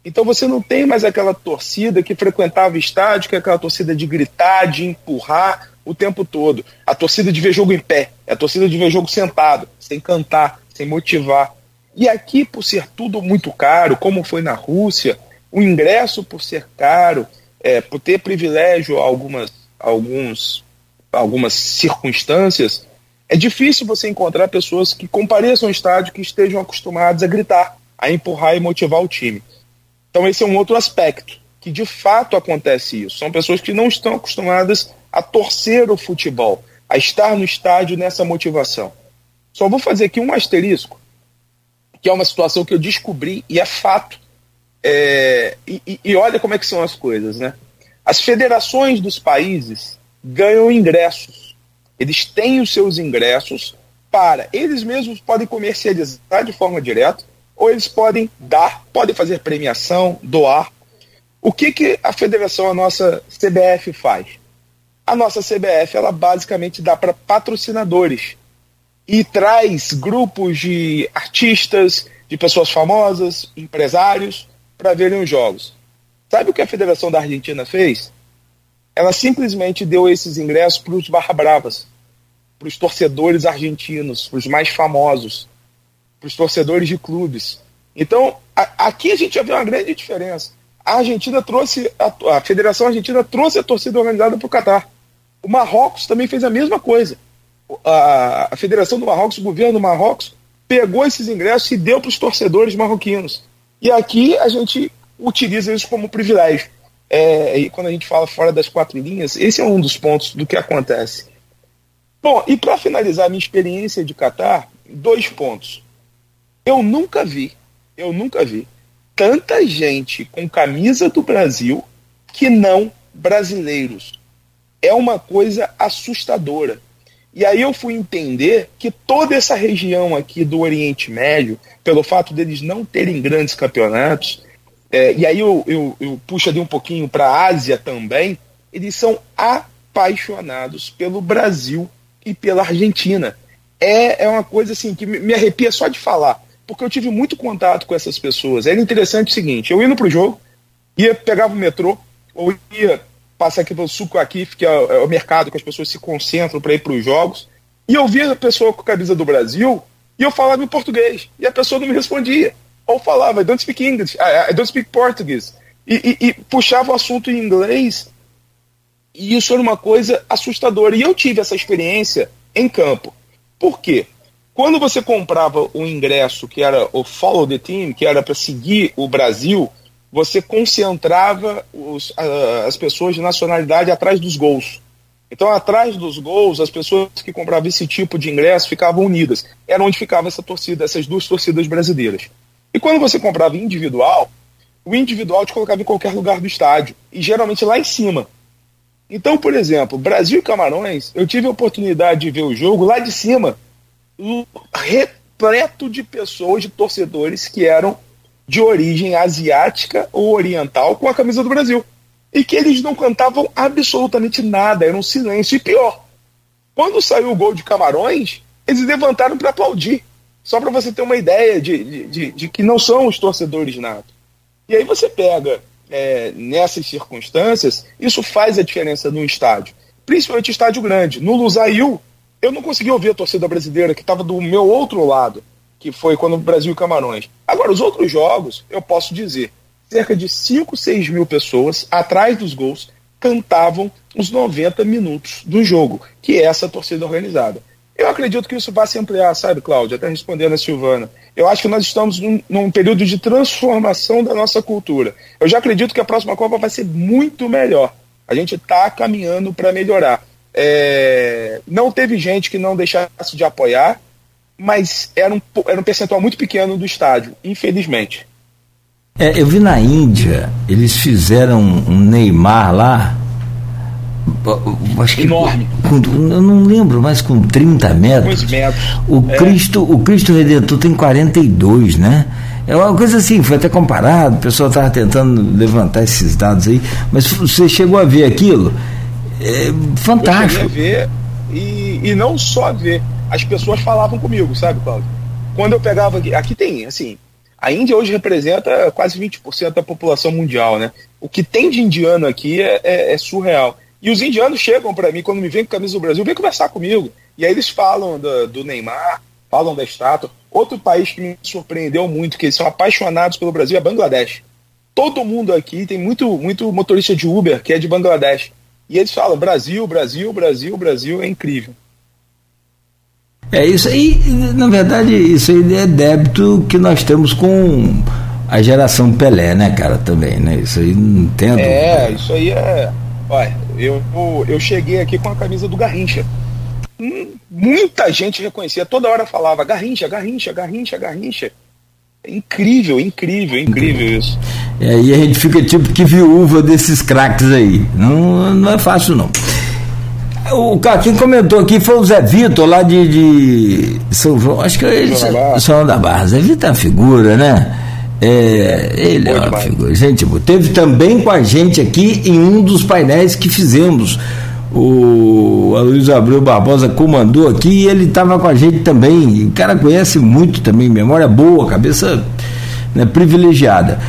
Então você não tem mais aquela torcida que frequentava estádio, que é aquela torcida de gritar, de empurrar o tempo todo. A torcida de ver jogo em pé, é a torcida de ver jogo sentado, sem cantar, sem motivar. E aqui, por ser tudo muito caro, como foi na Rússia, o ingresso por ser caro, é, por ter privilégio algumas, alguns, algumas circunstâncias, é difícil você encontrar pessoas que compareçam ao estádio que estejam acostumadas a gritar, a empurrar e motivar o time. Então esse é um outro aspecto que de fato acontece isso. São pessoas que não estão acostumadas a torcer o futebol, a estar no estádio nessa motivação. Só vou fazer aqui um asterisco, que é uma situação que eu descobri e é fato. É, e, e olha como é que são as coisas, né? As federações dos países ganham ingressos. Eles têm os seus ingressos para eles mesmos podem comercializar de forma direta ou eles podem dar, podem fazer premiação, doar. O que, que a federação, a nossa CBF faz? A nossa CBF, ela basicamente dá para patrocinadores e traz grupos de artistas, de pessoas famosas, empresários, para verem os jogos. Sabe o que a Federação da Argentina fez? Ela simplesmente deu esses ingressos para os Barra Bravas, para os torcedores argentinos, para os mais famosos, para os torcedores de clubes. Então, a, aqui a gente já vê uma grande diferença. A Argentina trouxe, a, a Federação Argentina trouxe a torcida organizada para o Catar. O Marrocos também fez a mesma coisa. A, a Federação do Marrocos, o governo do Marrocos, pegou esses ingressos e deu para os torcedores marroquinos. E aqui a gente utiliza isso como privilégio. É, e quando a gente fala fora das quatro linhas, esse é um dos pontos do que acontece. Bom, e para finalizar minha experiência de Catar, dois pontos. Eu nunca vi, eu nunca vi tanta gente com camisa do Brasil que não brasileiros. É uma coisa assustadora. E aí eu fui entender que toda essa região aqui do Oriente Médio, pelo fato deles não terem grandes campeonatos, é, e aí eu, eu, eu puxo ali um pouquinho para a Ásia também, eles são apaixonados pelo Brasil e pela Argentina. É, é uma coisa assim que me arrepia só de falar porque eu tive muito contato com essas pessoas. Era interessante o seguinte: eu indo pro jogo, ia, pegava o metrô, ou ia passar aqui pelo Suco aqui, que é, é o mercado que as pessoas se concentram para ir para os jogos, e eu via a pessoa com a camisa do Brasil, e eu falava em português, e a pessoa não me respondia. Ou falava, I don't speak English, I don't speak Portuguese. E, e, e puxava o assunto em inglês, e isso era uma coisa assustadora. E eu tive essa experiência em campo. Por quê? Quando você comprava o ingresso que era o Follow the Team, que era para seguir o Brasil, você concentrava os, as pessoas de nacionalidade atrás dos gols. Então, atrás dos gols, as pessoas que compravam esse tipo de ingresso ficavam unidas. Era onde ficava essa torcida, essas duas torcidas brasileiras. E quando você comprava individual, o individual te colocava em qualquer lugar do estádio, e geralmente lá em cima. Então, por exemplo, Brasil e Camarões, eu tive a oportunidade de ver o jogo lá de cima, repleto de pessoas, de torcedores que eram de origem asiática ou oriental com a camisa do Brasil. E que eles não cantavam absolutamente nada, era um silêncio. E pior, quando saiu o gol de Camarões, eles levantaram para aplaudir. Só para você ter uma ideia de, de, de, que não são os torcedores nada. E aí você pega é, nessas circunstâncias, isso faz a diferença no estádio. Principalmente estádio grande. No Lusail, eu não consegui ouvir a torcida brasileira que estava do meu outro lado, que foi quando o Brasil e Camarões. Agora, os outros jogos, eu posso dizer, cerca de 5, 6 mil pessoas atrás dos gols cantavam os 90 minutos do jogo, que é essa torcida organizada. Eu acredito que isso vai se ampliar, sabe, Cláudio? Até respondendo a Silvana. Eu acho que nós estamos num, num, período de transformação da nossa cultura. Eu já acredito que a próxima Copa vai ser muito melhor. A gente está caminhando para melhorar. É, não teve gente que não deixasse de apoiar, mas era um, era um percentual muito pequeno do estádio, infelizmente. É, eu vi na Índia, eles fizeram um Neymar lá. Acho que Enorme. Com, eu não lembro, mas com 30 metros. metros. O, é. Cristo, o Cristo Redentor tem 42, né? É uma coisa assim, foi até comparado, o pessoal estava tentando levantar esses dados aí, mas você chegou a ver aquilo? É fantástico. Eu ver e, e não só ver. As pessoas falavam comigo, sabe, Paulo? Quando eu pegava. Aqui tem, assim. A Índia hoje representa quase 20% da população mundial, né? O que tem de indiano aqui é, é, é surreal. E os indianos chegam para mim, quando me vêm com a camisa do Brasil, vem conversar comigo. E aí eles falam do, do Neymar, falam da estátua. Outro país que me surpreendeu muito, que eles são apaixonados pelo Brasil, é Bangladesh. Todo mundo aqui tem muito, muito motorista de Uber que é de Bangladesh. E eles falam Brasil, Brasil, Brasil, Brasil, é incrível. É isso aí, na verdade, isso aí é débito que nós temos com a geração Pelé, né, cara, também, né? Isso aí não entendo. É, isso aí é. Olha, eu, eu cheguei aqui com a camisa do Garrincha. Hum, muita gente reconhecia, toda hora falava Garrincha, Garrincha, Garrincha, Garrincha. Incrível, incrível, incrível isso. E aí a gente fica tipo que viúva desses craques aí. Não, não é fácil não. O quem comentou aqui foi o Zé Vitor, lá de, de São João. Acho que ele. São da Barra. Zé Vitor é uma figura, né? É, ele é uma figura. Gente, teve também com a gente aqui em um dos painéis que fizemos. O Aloysio Abreu Barbosa comandou aqui e ele estava com a gente também. O cara conhece muito também, memória boa, cabeça né, privilegiada.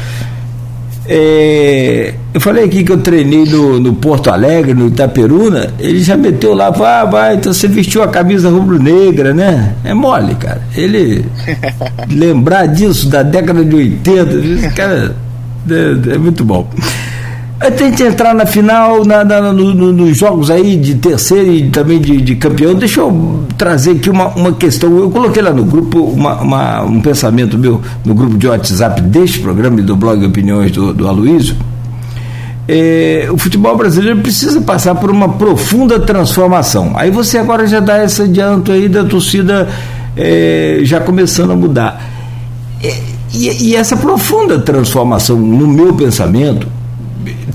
É, eu falei aqui que eu treinei no, no, Porto Alegre, no Itaperuna, ele já meteu lá, ah, vai, então você vestiu a camisa rubro-negra, né? É mole, cara. Ele lembrar disso da década de 80, cara, é, é muito bom. Antes de entrar na final, na, na, no, no, nos jogos aí de terceiro e também de, de, campeão, deixa eu trazer aqui uma, uma questão. Eu coloquei lá no grupo uma, uma, um pensamento meu no grupo de WhatsApp deste programa e do blog Opiniões do, do Aloysio. É, o futebol brasileiro precisa passar por uma profunda transformação. Aí você agora já dá esse adianto aí da torcida é, já começando a mudar. É, e, e essa profunda transformação, no meu pensamento,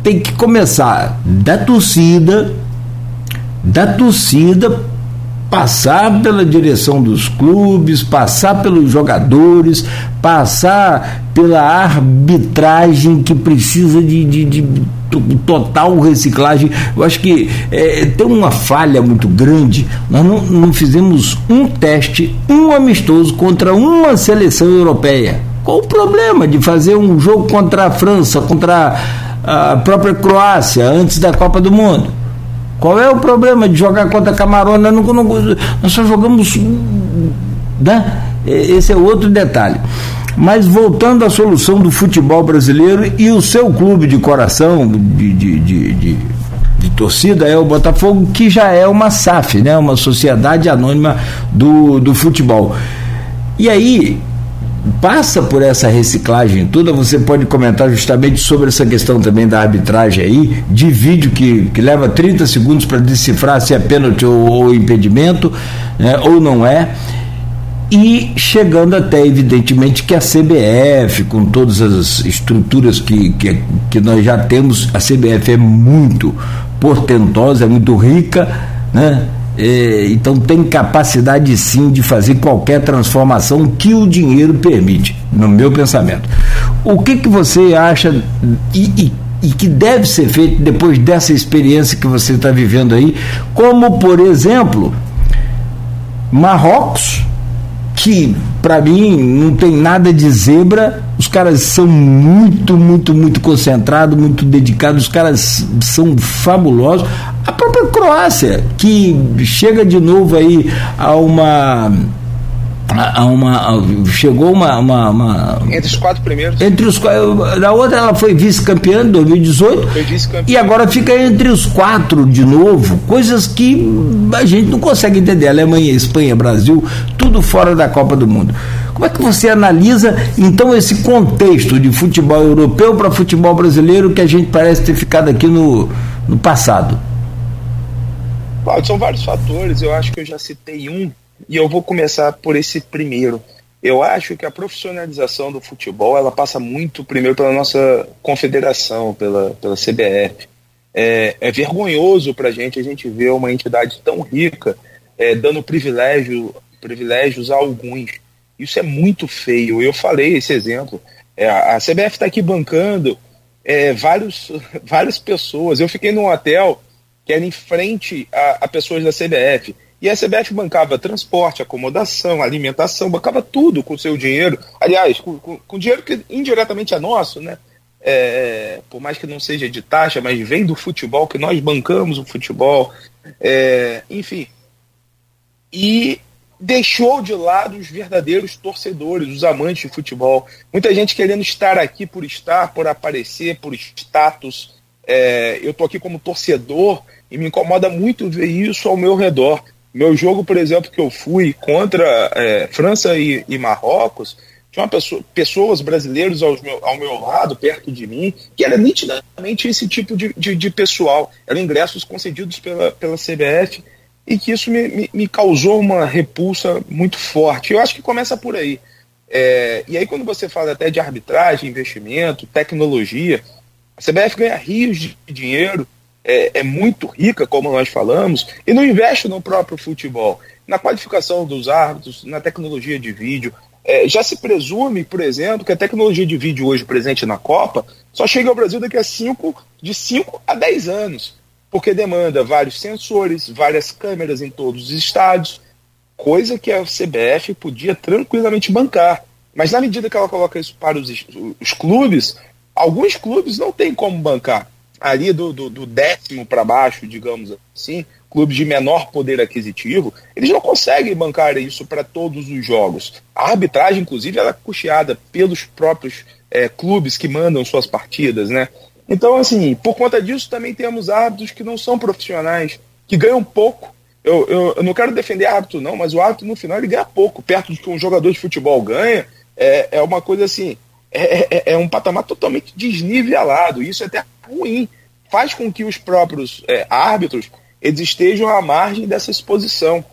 tem que começar da torcida, da torcida passar pela direção dos clubes, passar pelos jogadores, passar pela arbitragem que precisa de, de, de total reciclagem. Eu acho que é, tem uma falha muito grande. Nós não, não fizemos um teste, um amistoso contra uma seleção europeia. Qual o problema de fazer um jogo contra a França, contra a própria Croácia antes da Copa do Mundo. Qual é o problema de jogar contra Camarões? Nós, não, nós só jogamos. Né? Esse é outro detalhe. Mas voltando à solução do futebol brasileiro e o seu clube de coração, de, de, de, de, de torcida, é o Botafogo, que já é uma SAF, né? uma sociedade anônima do, do futebol. E aí, passa por essa reciclagem toda, você pode comentar justamente sobre essa questão também da arbitragem aí, de vídeo que, que leva 30 segundos para decifrar se é pênalti ou, ou impedimento, né, ou não é. E chegando até, evidentemente, que a CBF, com todas as estruturas que, que, que nós já temos, a CBF é muito portentosa, é muito rica, né? É, então tem capacidade sim de fazer qualquer transformação que o dinheiro permite, no meu pensamento. O que, que você acha e, e, e que deve ser feito depois dessa experiência que você está vivendo aí, como por exemplo Marrocos, que para mim não tem nada de zebra, os caras são muito, muito, muito concentrados, muito dedicados, os caras são fabulosos. A própria Croácia, que chega de novo aí a uma a uma chegou uma, uma, uma, entre os quatro primeiros. Entre os da outra ela foi vice-campeã em 2018 vice e agora fica entre os quatro de novo coisas que a gente não consegue entender. Alemanha Espanha Brasil tudo fora da Copa do Mundo. Como é que você analisa então esse contexto de futebol europeu para futebol brasileiro que a gente parece ter ficado aqui no, no passado São vários fatores eu acho que eu já citei um e eu vou começar por esse primeiro. Eu acho que a profissionalização do futebol ela passa muito primeiro pela nossa confederação, pela, pela CBF. É, é vergonhoso para a gente a gente ver uma entidade tão rica é, dando privilégio, privilégios a alguns. Isso é muito feio. Eu falei esse exemplo. É, a CBF está aqui bancando é, vários, várias pessoas. Eu fiquei num hotel que era em frente a, a pessoas da CBF e a CBF bancava transporte, acomodação, alimentação, bancava tudo com seu dinheiro. Aliás, com, com, com dinheiro que indiretamente é nosso, né? É, por mais que não seja de taxa, mas vem do futebol, que nós bancamos o futebol. É, enfim. E deixou de lado os verdadeiros torcedores, os amantes de futebol. Muita gente querendo estar aqui por estar, por aparecer, por status. É, eu estou aqui como torcedor e me incomoda muito ver isso ao meu redor. Meu jogo, por exemplo, que eu fui contra é, França e, e, Marrocos, tinha pessoa, pessoas brasileiros ao meu, ao meu lado, perto de mim, que era nitidamente esse tipo de, de, de pessoal. Eram ingressos concedidos pela, pela CBF e que isso me, me, me, causou uma repulsa muito forte. Eu acho que começa por aí. É, e aí, quando você fala até de arbitragem, investimento, tecnologia, a CBF ganha rios de dinheiro, é, é muito rica, como nós falamos, e não investe no próprio futebol, na qualificação dos árbitros, na tecnologia de vídeo. É, já se presume, por exemplo, que a tecnologia de vídeo hoje presente na Copa só chega ao Brasil daqui a cinco, de 5 a 10 anos porque demanda vários sensores, várias câmeras em todos os estádios, coisa que a CBF podia tranquilamente bancar. Mas na medida que ela coloca isso para os, os clubes, alguns clubes não têm como bancar. Ali do, do, do décimo para baixo, digamos assim, clubes de menor poder aquisitivo, eles não conseguem bancar isso para todos os jogos. A arbitragem, inclusive, ela é custeada pelos próprios é, clubes que mandam suas partidas, né? Então, assim, por conta disso, também temos árbitros que não são profissionais, que ganham pouco. Eu, eu, eu não quero defender árbitro, não, mas o árbitro, no final, ele ganha pouco. Perto do que um jogador de futebol ganha, é, é uma coisa assim, é, é, é um patamar totalmente desnivelado. Isso é até ruim. Faz com que os próprios é, árbitros eles estejam à margem dessa exposição.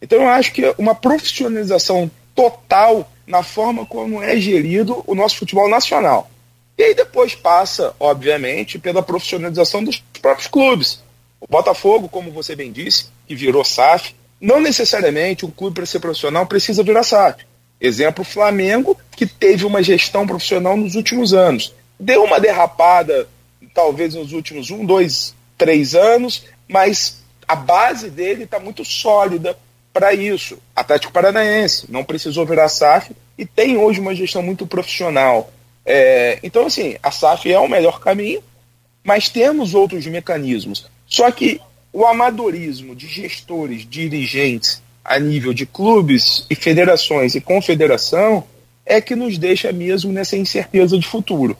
Então, eu acho que uma profissionalização total na forma como é gerido o nosso futebol nacional. E aí depois passa, obviamente, pela profissionalização dos próprios clubes. O Botafogo, como você bem disse, que virou SAF, não necessariamente um clube para ser profissional precisa virar SAF. Exemplo, o Flamengo, que teve uma gestão profissional nos últimos anos. Deu uma derrapada, talvez nos últimos um, dois, três anos, mas a base dele está muito sólida para isso. Atlético Paranaense não precisou virar SAF e tem hoje uma gestão muito profissional. É, então, assim, a SAF é o melhor caminho, mas temos outros mecanismos. Só que o amadorismo de gestores, dirigentes, a nível de clubes e federações e confederação, é que nos deixa mesmo nessa incerteza de futuro.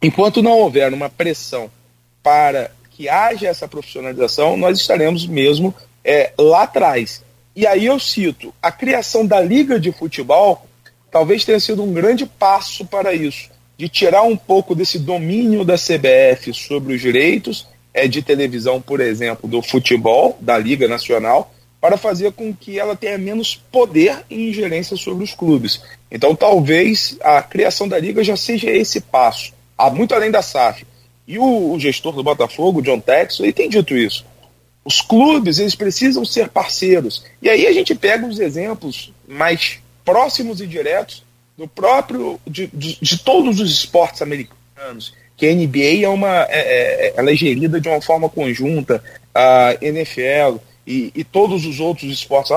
Enquanto não houver uma pressão para que haja essa profissionalização, nós estaremos mesmo é, lá atrás. E aí eu cito a criação da Liga de Futebol talvez tenha sido um grande passo para isso, de tirar um pouco desse domínio da CBF sobre os direitos é, de televisão, por exemplo, do futebol, da Liga Nacional, para fazer com que ela tenha menos poder e ingerência sobre os clubes. Então, talvez a criação da Liga já seja esse passo, muito além da SAF. E o, o gestor do Botafogo, John Texo, ele tem dito isso. Os clubes, eles precisam ser parceiros. E aí a gente pega os exemplos mais próximos e diretos do próprio de, de, de todos os esportes americanos que a NBA é uma é, é, ela é gerida de uma forma conjunta a NFL e, e todos os outros esportes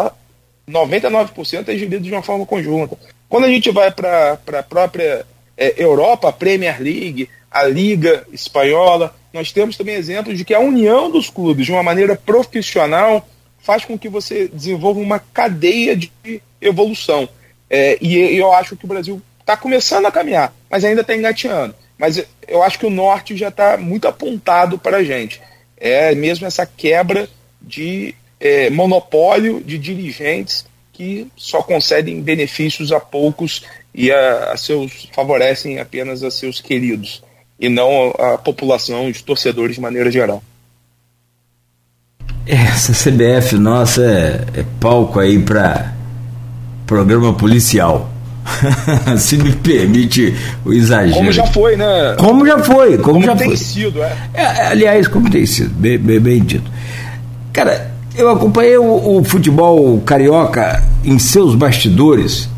99% é gerido de uma forma conjunta quando a gente vai para a própria é, Europa a Premier League a Liga Espanhola nós temos também exemplos de que a união dos clubes de uma maneira profissional faz com que você desenvolva uma cadeia de evolução. É, e eu acho que o Brasil está começando a caminhar, mas ainda está engateando. Mas eu acho que o norte já está muito apontado para a gente. É mesmo essa quebra de é, monopólio de dirigentes que só concedem benefícios a poucos e a, a seus favorecem apenas a seus queridos e não a população, os torcedores de maneira geral. Essa CBF nossa é, é palco aí para programa policial. Se me permite o exagero. Como já foi, né? Como já foi, como, como já tem foi. sido, é. é. Aliás, como tem sido, bem, bem, bem dito. Cara, eu acompanhei o, o, futebol carioca em seus bastidores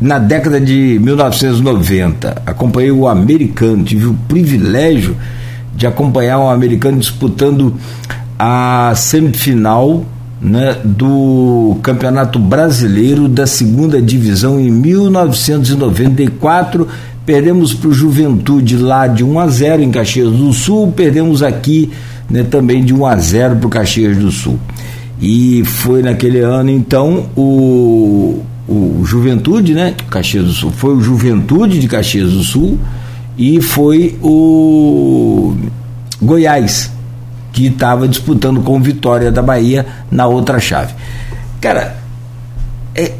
na década de 1990. Acompanhei o americano, tive o privilégio de acompanhar o americano disputando a semifinal né, do Campeonato Brasileiro da Segunda Divisão em 1994. Perdemos para o Juventude lá de 1 a 0 em Caxias do Sul, perdemos aqui né, também de 1 a 0 para o Caxias do Sul. E foi naquele ano então o, o Juventude, né, Caxias do Sul, foi o Juventude de Caxias do Sul e foi o Goiás que estava disputando com Vitória da Bahia na outra chave. Cara, é,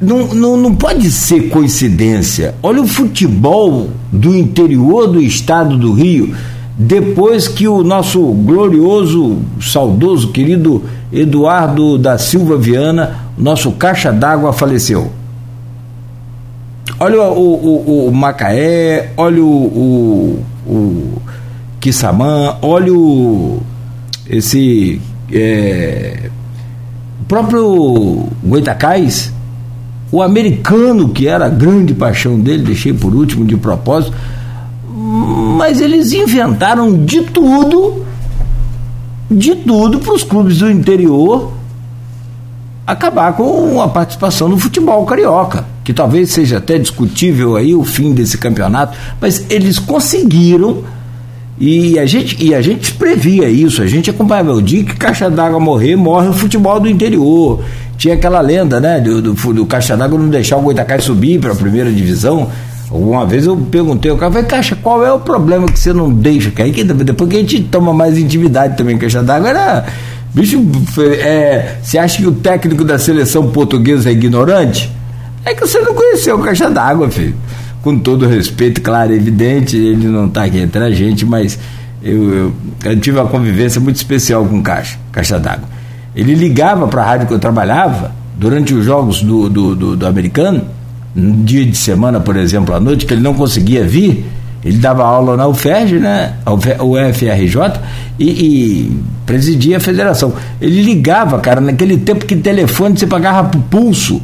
não, não, não pode ser coincidência. Olha o futebol do interior do estado do Rio, depois que o nosso glorioso, saudoso, querido Eduardo da Silva Viana, nosso caixa d'água, faleceu. Olha o, o, o, Macaé, olha o, o, Kissamã, olha o, esse é, próprio Goitacás, o americano, que era a grande paixão dele, deixei por último de propósito, mas eles inventaram de tudo, de tudo para os clubes do interior acabar com a participação no futebol carioca, que talvez seja até discutível aí o fim desse campeonato, mas eles conseguiram e a gente, e a gente previa isso, a gente acompanhava o dia que Caixa d'Água morrer, morre o futebol do interior. Tinha aquela lenda, né, do, do, do Caixa d'Água não deixar o Goitacai subir para a primeira divisão. Uma vez eu perguntei, o cara falou, Caixa, qual é o problema que você não deixa? Aí, depois que a gente toma mais intimidade também, Caixa d'Água era. Bicho, é, você acha que o técnico da seleção portuguesa é ignorante? É que você não conheceu o Caixa d'Água, filho com todo respeito, claro, evidente, ele não está aqui entre a gente, mas eu, eu, eu, tive uma convivência muito especial com Caixa, Caixa d'Água. Ele ligava para a rádio que eu trabalhava, durante os jogos do, do, do, do americano, um dia de semana, por exemplo, à noite, que ele não conseguia vir, ele dava aula na UFERJ, né, UFRJ, e, e presidia a federação. Ele ligava, cara, naquele tempo que telefone você pagava por pulso.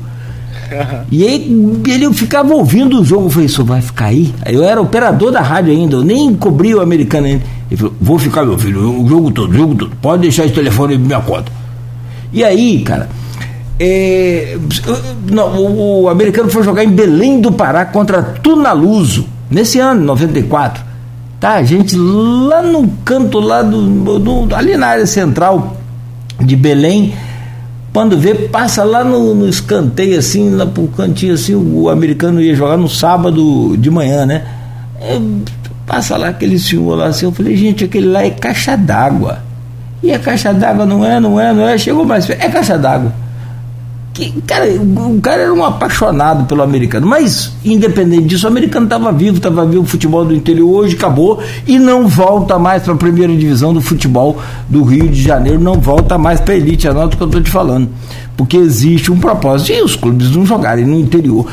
E aí ele ficava ouvindo o jogo. Eu falei, isso vai ficar aí? Eu era operador da rádio ainda, eu nem cobri o americano ainda. Ele falou, vou ficar, meu filho, o jogo todo, o jogo todo. Pode deixar esse telefone na minha conta. E aí, cara, é, não, o, o, americano foi jogar em Belém do Pará contra Tunaluso, nesse ano, 94. Tá, gente, lá no canto, lá do, do ali na área central de Belém quando vê, passa lá no, no escanteio, assim, lá pro cantinho, assim, o, o, americano ia jogar no sábado de manhã, né? É, passa lá aquele senhor lá assim, eu falei, gente, aquele lá é caixa d'água. E a caixa d'água não é, não é, não é, chegou mais, é caixa d'água. Que, cara, o cara era um apaixonado pelo americano, mas independente disso, o americano estava vivo, estava vivo o futebol do interior, hoje acabou e não volta mais para a primeira divisão do futebol do Rio de Janeiro, não volta mais para a elite, anota o que eu estou te falando, porque existe um propósito e os clubes não jogarem no interior.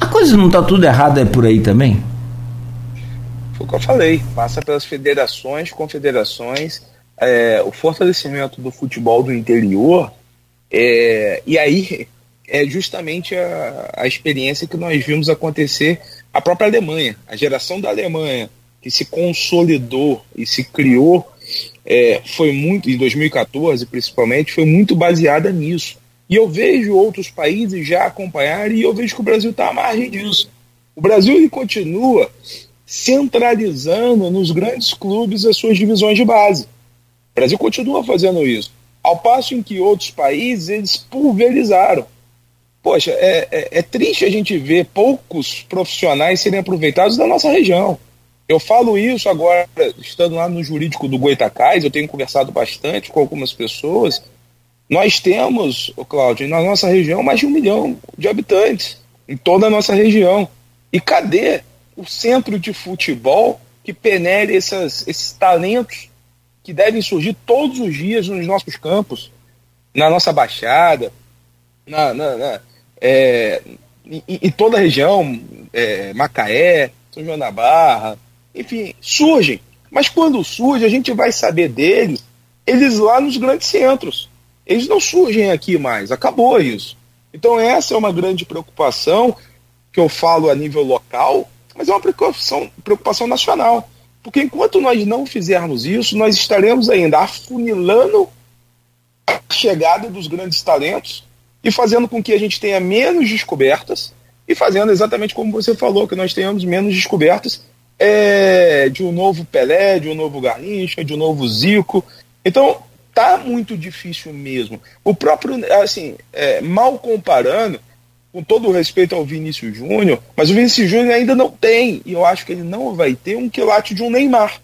A coisa não está tudo errada é por aí também? Foi o que eu falei, passa pelas federações, confederações, é, o fortalecimento do futebol do interior é, e aí é justamente a, a experiência que nós vimos acontecer a própria Alemanha, a geração da Alemanha que se consolidou e se criou é, foi muito em 2014 principalmente foi muito baseada nisso. E eu vejo outros países já acompanharem e eu vejo que o Brasil está à margem disso. O Brasil ele continua centralizando nos grandes clubes as suas divisões de base. O Brasil continua fazendo isso. Ao passo em que outros países eles pulverizaram. Poxa, é, é, é triste a gente ver poucos profissionais serem aproveitados da nossa região. Eu falo isso agora, estando lá no jurídico do Goitacás, eu tenho conversado bastante com algumas pessoas. Nós temos, Cláudio, na nossa região, mais de um milhão de habitantes, em toda a nossa região. E cadê o centro de futebol que penere essas, esses talentos que devem surgir todos os dias nos nossos campos, na nossa baixada, na, na, na é, em, em, toda a região, é, Macaé, São João da Barra, enfim, surgem. Mas quando surge, a gente vai saber deles, eles lá nos grandes centros. Eles não surgem aqui mais, acabou isso. Então essa é uma grande preocupação que eu falo a nível local, mas é uma preocupação, preocupação nacional. Porque enquanto nós não fizermos isso, nós estaremos ainda afunilando a chegada dos grandes talentos e fazendo com que a gente tenha menos descobertas e fazendo exatamente como você falou, que nós tenhamos menos descobertas é, de um novo Pelé, de um novo Garrincha, de um novo Zico. Então, tá muito difícil mesmo. O próprio, assim, é, mal comparando, com todo o respeito ao Vinícius Júnior, mas o Vinícius Júnior ainda não tem, e eu acho que ele não vai ter um quilate de um Neymar.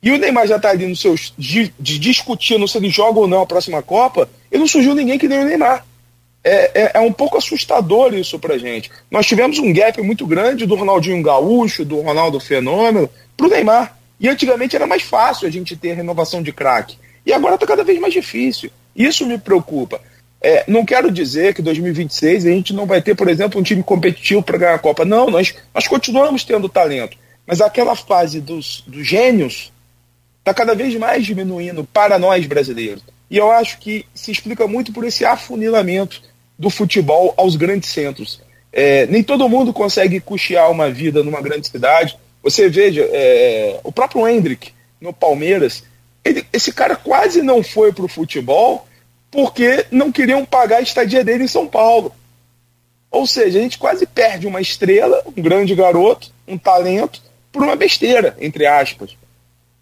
E o Neymar já está ali nos seus. De, de discutindo se ele joga ou não a próxima Copa, e não surgiu ninguém que nem o Neymar. É, é, é, um pouco assustador isso pra gente. Nós tivemos um gap muito grande do Ronaldinho Gaúcho, do Ronaldo Fenômeno, pro Neymar. E antigamente era mais fácil a gente ter renovação de craque. E agora está cada vez mais difícil. Isso me preocupa. É, não quero dizer que 2026 a gente não vai ter, por exemplo, um time competitivo para ganhar a Copa. Não, nós, nós continuamos tendo talento. Mas aquela fase dos, dos gênios está cada vez mais diminuindo para nós brasileiros. E eu acho que se explica muito por esse afunilamento do futebol aos grandes centros. É, nem todo mundo consegue custear uma vida numa grande cidade. Você veja, é, o próprio Hendrick no Palmeiras, ele, esse cara quase não foi para o futebol porque não queriam pagar a estadia dele em São Paulo. Ou seja, a gente quase perde uma estrela, um grande garoto, um talento, por uma besteira, entre aspas.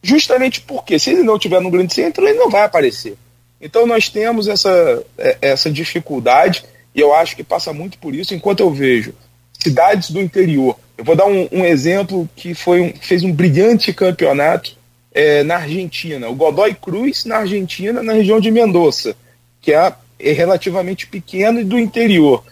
Justamente porque, se ele não tiver no grande centro, ele não vai aparecer. Então nós temos essa, é, essa dificuldade, e eu acho que passa muito por isso, enquanto eu vejo cidades do interior. Eu vou dar um, um exemplo que foi um, fez um brilhante campeonato é, na Argentina, o Godoy Cruz, na Argentina, na região de Mendoza, que é, é relativamente pequeno e do interior,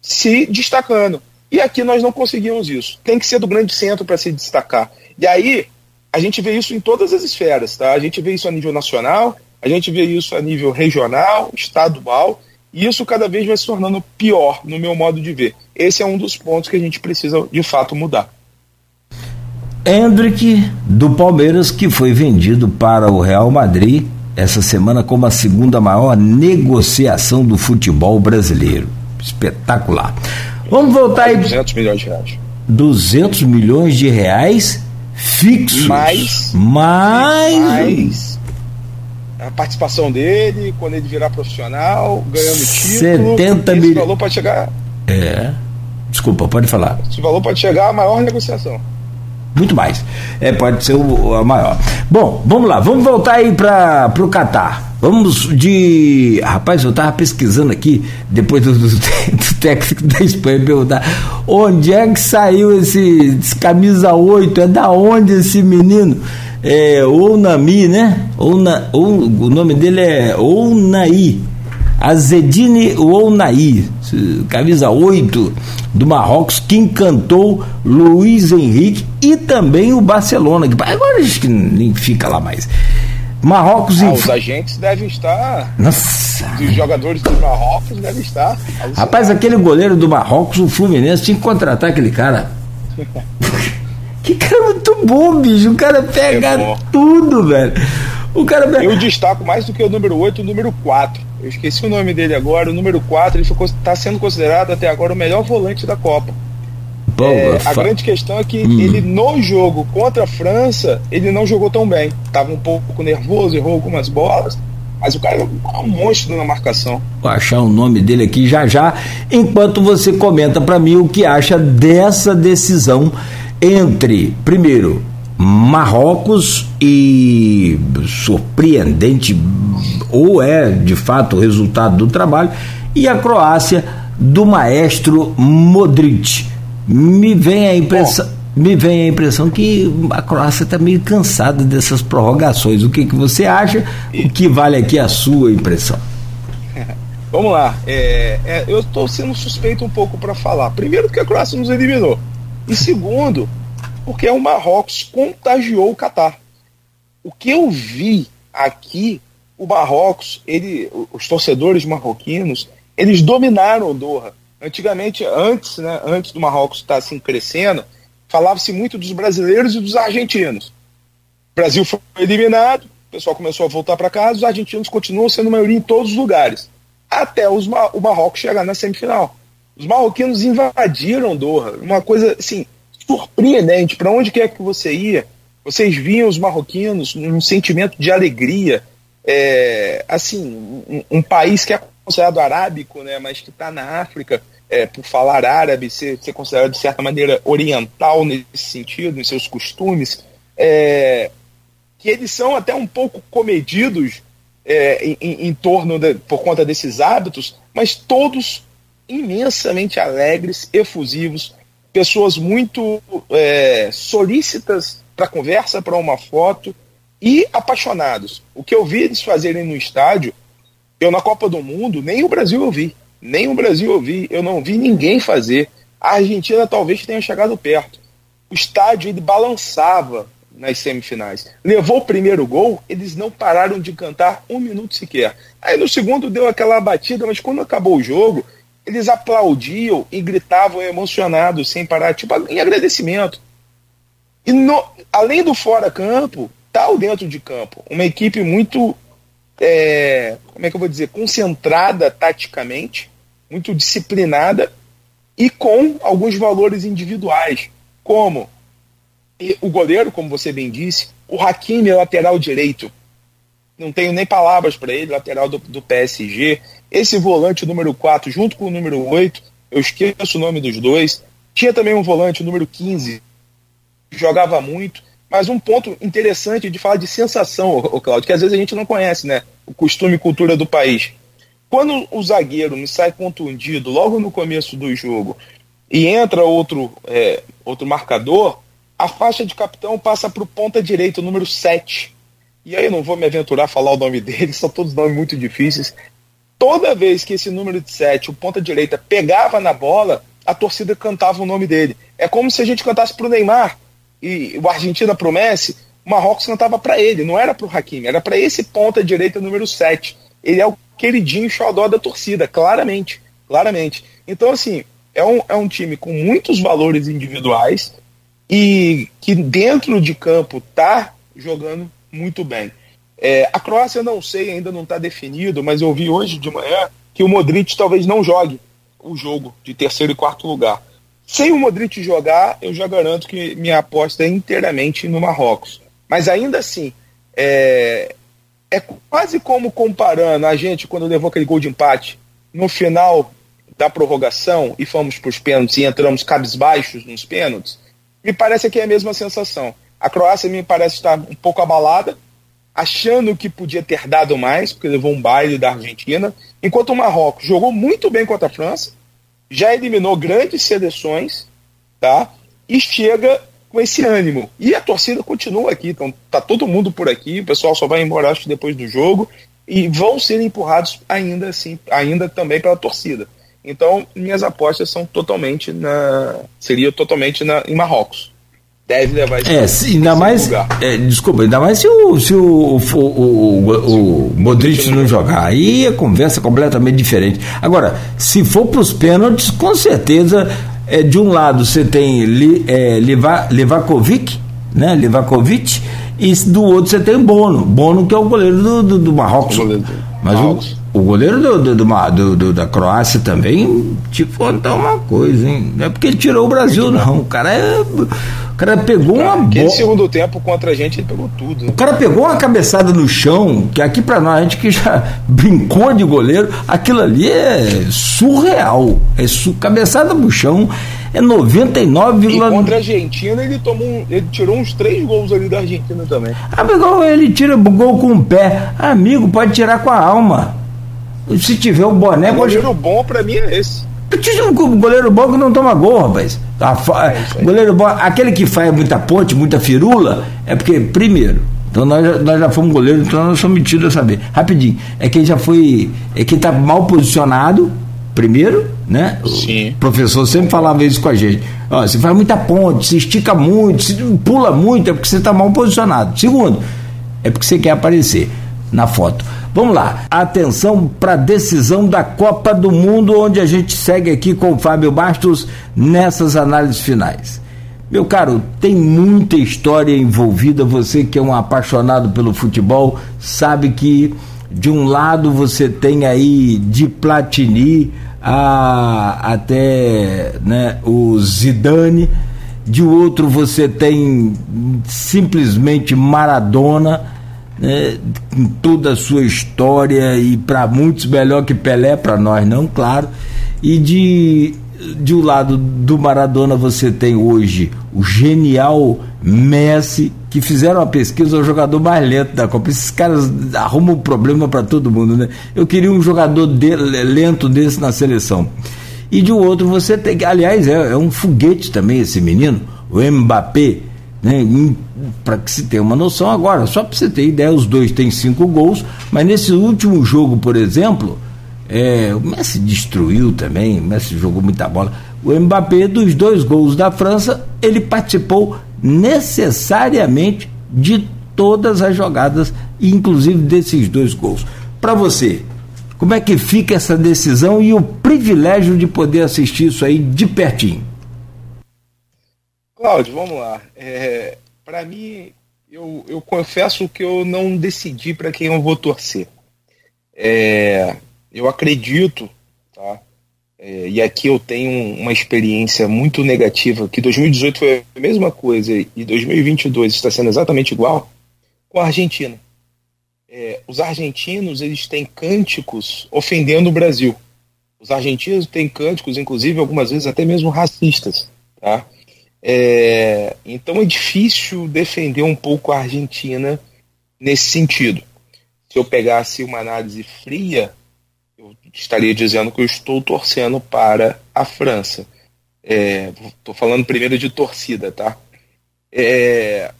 se destacando. E aqui nós não conseguimos isso. Tem que ser do grande centro para se destacar. E aí, a gente vê isso em todas as esferas, tá? A gente vê isso a nível nacional, a gente vê isso a nível regional, estadual, e isso cada vez vai se tornando pior, no meu modo de ver. Esse é um dos pontos que a gente precisa, de fato, mudar. Hendrick do Palmeiras, que foi vendido para o Real Madrid essa semana como a segunda maior negociação do futebol brasileiro. Espetacular. Vamos voltar aí. 200 milhões de reais. 200 milhões de reais fixos. Mais. Mais. mais a participação dele, quando ele virar profissional, ganhando título. 70 milhões. Esse valor pode chegar. É. Desculpa, pode falar. Esse valor pode chegar à maior negociação muito mais. É, pode ser o, a maior. Bom, vamos lá, vamos voltar aí para o Catar. Vamos de. Rapaz, eu estava pesquisando aqui, depois do, do, do, técnico da Espanha perguntar onde é que saiu esse, esse camisa 8? É da onde esse menino? É Ounami, né? Ou, o nome dele é Ounaí. Azedine Ounaí, camisa 8 do Marrocos, que encantou Luiz Henrique e também o Barcelona, que agora acho que nem fica lá mais. Marrocos ah, Os agentes devem estar. Nossa! Os jogadores do Marrocos devem estar. Rapaz, aquele goleiro do Marrocos, o Fluminense, tinha que contratar aquele cara. que cara muito bom, bicho. O cara pega é tudo, velho. O cara. Eu destaco mais do que o número 8 o número 4 eu esqueci o nome dele agora, o número 4, ele está sendo considerado até agora o melhor volante da Copa. Bom, é, a grande questão é que hum. ele no jogo contra a França, ele não jogou tão bem. Estava um pouco nervoso, errou algumas bolas, mas o cara é um monstro na marcação. Vou achar o nome dele aqui já já, enquanto você comenta para mim o que acha dessa decisão entre, primeiro, Marrocos e surpreendente ou é de fato o resultado do trabalho, e a Croácia do maestro Modric. Me vem a impressão. Bom, me vem a impressão que a Croácia está meio cansada dessas prorrogações. O que, que você acha? O que vale aqui a sua impressão? Vamos lá. É, é, eu estou sendo suspeito um pouco para falar. Primeiro, porque a Croácia nos eliminou. E segundo, porque o Marrocos contagiou o Catar. O que eu vi aqui o Marrocos, ele, os torcedores marroquinos, eles dominaram o Doha. Antigamente, antes, né, antes do Marrocos estar assim crescendo, falava-se muito dos brasileiros e dos argentinos. O Brasil foi eliminado, o pessoal começou a voltar para casa, os argentinos continuam sendo maioria em todos os lugares, até os, o Marrocos chegar na semifinal. Os marroquinos invadiram Doha, uma coisa assim surpreendente. Para onde quer que você ia, vocês viam os marroquinos num sentimento de alegria, é, assim, um, um, país que é considerado arábico, né, mas que está na África, é, por falar árabe, ser, ser considerado de certa maneira oriental nesse sentido, em seus costumes, é, que eles são até um pouco comedidos é, em, em, torno de, por conta desses hábitos, mas todos imensamente alegres, efusivos, pessoas muito é, solícitas para conversa, para uma foto, e apaixonados. O que eu vi eles fazerem no estádio, eu na Copa do Mundo, nem o Brasil eu vi. Nem o Brasil eu vi, eu não vi ninguém fazer. A Argentina talvez tenha chegado perto. O estádio ele balançava nas semifinais. Levou o primeiro gol, eles não pararam de cantar um minuto sequer. Aí no segundo deu aquela batida, mas quando acabou o jogo, eles aplaudiam e gritavam emocionados, sem parar, tipo, em agradecimento. E no, além do fora-campo, tal dentro de campo. Uma equipe muito, é, como é que eu vou dizer, concentrada taticamente, muito disciplinada e com alguns valores individuais, como o goleiro, como você bem disse, o Hakimi lateral direito. Não tenho nem palavras para ele, lateral do, do PSG. Esse volante número 4, junto com o número 8, eu esqueço o nome dos dois. Tinha também um volante, número 15, jogava muito. Mas um ponto interessante de falar de sensação, o Claudio, que às vezes a gente não conhece, né? O costume e cultura do país. Quando o zagueiro me sai contundido logo no começo do jogo e entra outro, é, outro marcador, a faixa de capitão passa para o ponta direito, número 7. E aí eu não vou me aventurar a falar o nome dele, são todos nomes muito difíceis. Toda vez que esse número de 7, o ponta direita, pegava na bola, a torcida cantava o nome dele. É como se a gente cantasse para o Neymar e o Argentina pro Messi, o Marrocos cantava para ele, não era para o Hakimi, era para esse ponta direita número 7. Ele é o queridinho xodó da torcida, claramente, claramente. Então, assim, é um, é um time com muitos valores individuais e que dentro de campo tá jogando muito bem. É, a Croácia, eu não sei, ainda não está definido, mas eu vi hoje de manhã que o Modric talvez não jogue o jogo de terceiro e quarto lugar. Sem o Modric jogar, eu já garanto que minha aposta é inteiramente no Marrocos. Mas ainda assim, é, é quase como comparando a gente quando levou aquele gol de empate no final da prorrogação e fomos para os pênaltis e entramos cabisbaixos nos pênaltis. Me parece que é a mesma sensação. A Croácia me parece estar um pouco abalada, achando que podia ter dado mais, porque levou um baile da Argentina, enquanto o Marrocos jogou muito bem contra a França, já eliminou grandes seleções, tá? E chega com esse ânimo. E a torcida continua aqui, então tá todo mundo por aqui, o pessoal só vai embora acho depois do jogo e vão ser empurrados ainda assim, ainda também pela torcida. Então, minhas apostas são totalmente na seria totalmente na, em Marrocos. Deve levar esse, é, se, ainda mais, é, desculpa, ainda mais se o, se o, o, o, o Modric não jogar. Aí a conversa é completamente diferente. Agora, se for para os pênaltis, com certeza, é, de um lado você tem Li, é, Livakovic, né? Livakovic, e do outro você tem Bono. Bono que é o goleiro do, do, do Marrocos. Mas o, o goleiro do, do, do, do, da Croácia também te contar uma coisa, hein? Não é porque ele tirou o Brasil, não. O cara é. O cara pegou cara, uma bola. segundo tempo contra a gente, ele pegou tudo. O cara pegou uma cabeçada no chão, que aqui pra nós, a gente que já brincou de goleiro, aquilo ali é surreal. É su... cabeçada no chão é 99, E contra a Argentina ele tomou um, ele tirou uns três gols ali da Argentina também. Ah, igual ele tira gol com o pé. Amigo, pode tirar com a alma. Se tiver o boné. O goleiro bom pra mim é esse. Um goleiro bom que não toma gol, rapaz. É goleiro bom, aquele que faz muita ponte, muita firula, é porque, primeiro, então nós, já, nós já fomos goleiros, então nós somos metidos a saber. Rapidinho, é quem já foi. É quem está mal posicionado, primeiro, né? Sim. O professor sempre falava isso com a gente. Ó, você faz muita ponte, se estica muito, se pula muito, é porque você está mal posicionado. Segundo, é porque você quer aparecer na foto. Vamos lá, atenção para a decisão da Copa do Mundo, onde a gente segue aqui com o Fábio Bastos nessas análises finais. Meu caro, tem muita história envolvida. Você que é um apaixonado pelo futebol, sabe que de um lado você tem aí de Platini a, até né, o Zidane, de outro você tem simplesmente Maradona né, com toda a sua história e para muitos melhor que Pelé, para nós não, claro. E de, de um lado do Maradona você tem hoje o genial Messi, que fizeram uma pesquisa, o jogador mais lento da Copa. Esses caras arrumam problema para todo mundo, né? Eu queria um jogador de, lento desse na seleção. E de um outro você tem, aliás, é, é um foguete também esse menino, o Mbappé né? Para que se tenha uma noção agora, só para você ter ideia, os dois têm cinco gols, mas nesse último jogo, por exemplo, É, o Messi destruiu também, o Messi jogou muita bola. O Mbappé, dos dois gols da França, ele participou necessariamente de todas as jogadas, inclusive desses dois gols. Para você, como é que fica essa decisão e o privilégio de poder assistir isso aí de pertinho? Cláudio, vamos lá. É, para mim, eu, eu confesso que eu não decidi para quem eu vou torcer. É, eu acredito, tá? É, e aqui eu tenho uma experiência muito negativa, que 2018 foi a mesma coisa e 2022 está sendo exatamente igual, com a Argentina. É, os argentinos eles têm cânticos ofendendo o Brasil. Os argentinos têm cânticos, inclusive algumas vezes até mesmo racistas, tá? É, então é difícil defender um pouco a Argentina nesse sentido. Se eu pegasse uma análise fria, eu estaria dizendo que eu estou torcendo para a França. Estou é, falando primeiro de torcida, tá? É,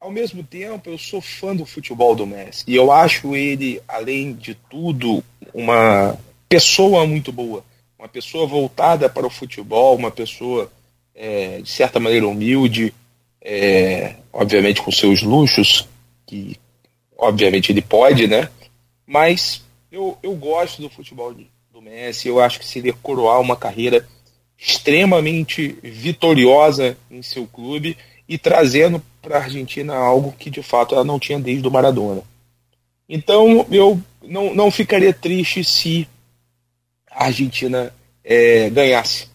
ao mesmo tempo, eu sou fã do futebol do Messi. E eu acho ele, além de tudo, uma pessoa muito boa. Uma pessoa voltada para o futebol, uma pessoa é, de certa maneira humilde, é, obviamente com seus luxos, que obviamente ele pode, né? Mas eu, eu gosto do futebol do Messi, eu acho que se ele coroar uma carreira extremamente vitoriosa em seu clube e trazendo para a Argentina algo que de fato ela não tinha desde o Maradona. Então eu não, não ficaria triste se a Argentina é, ganhasse?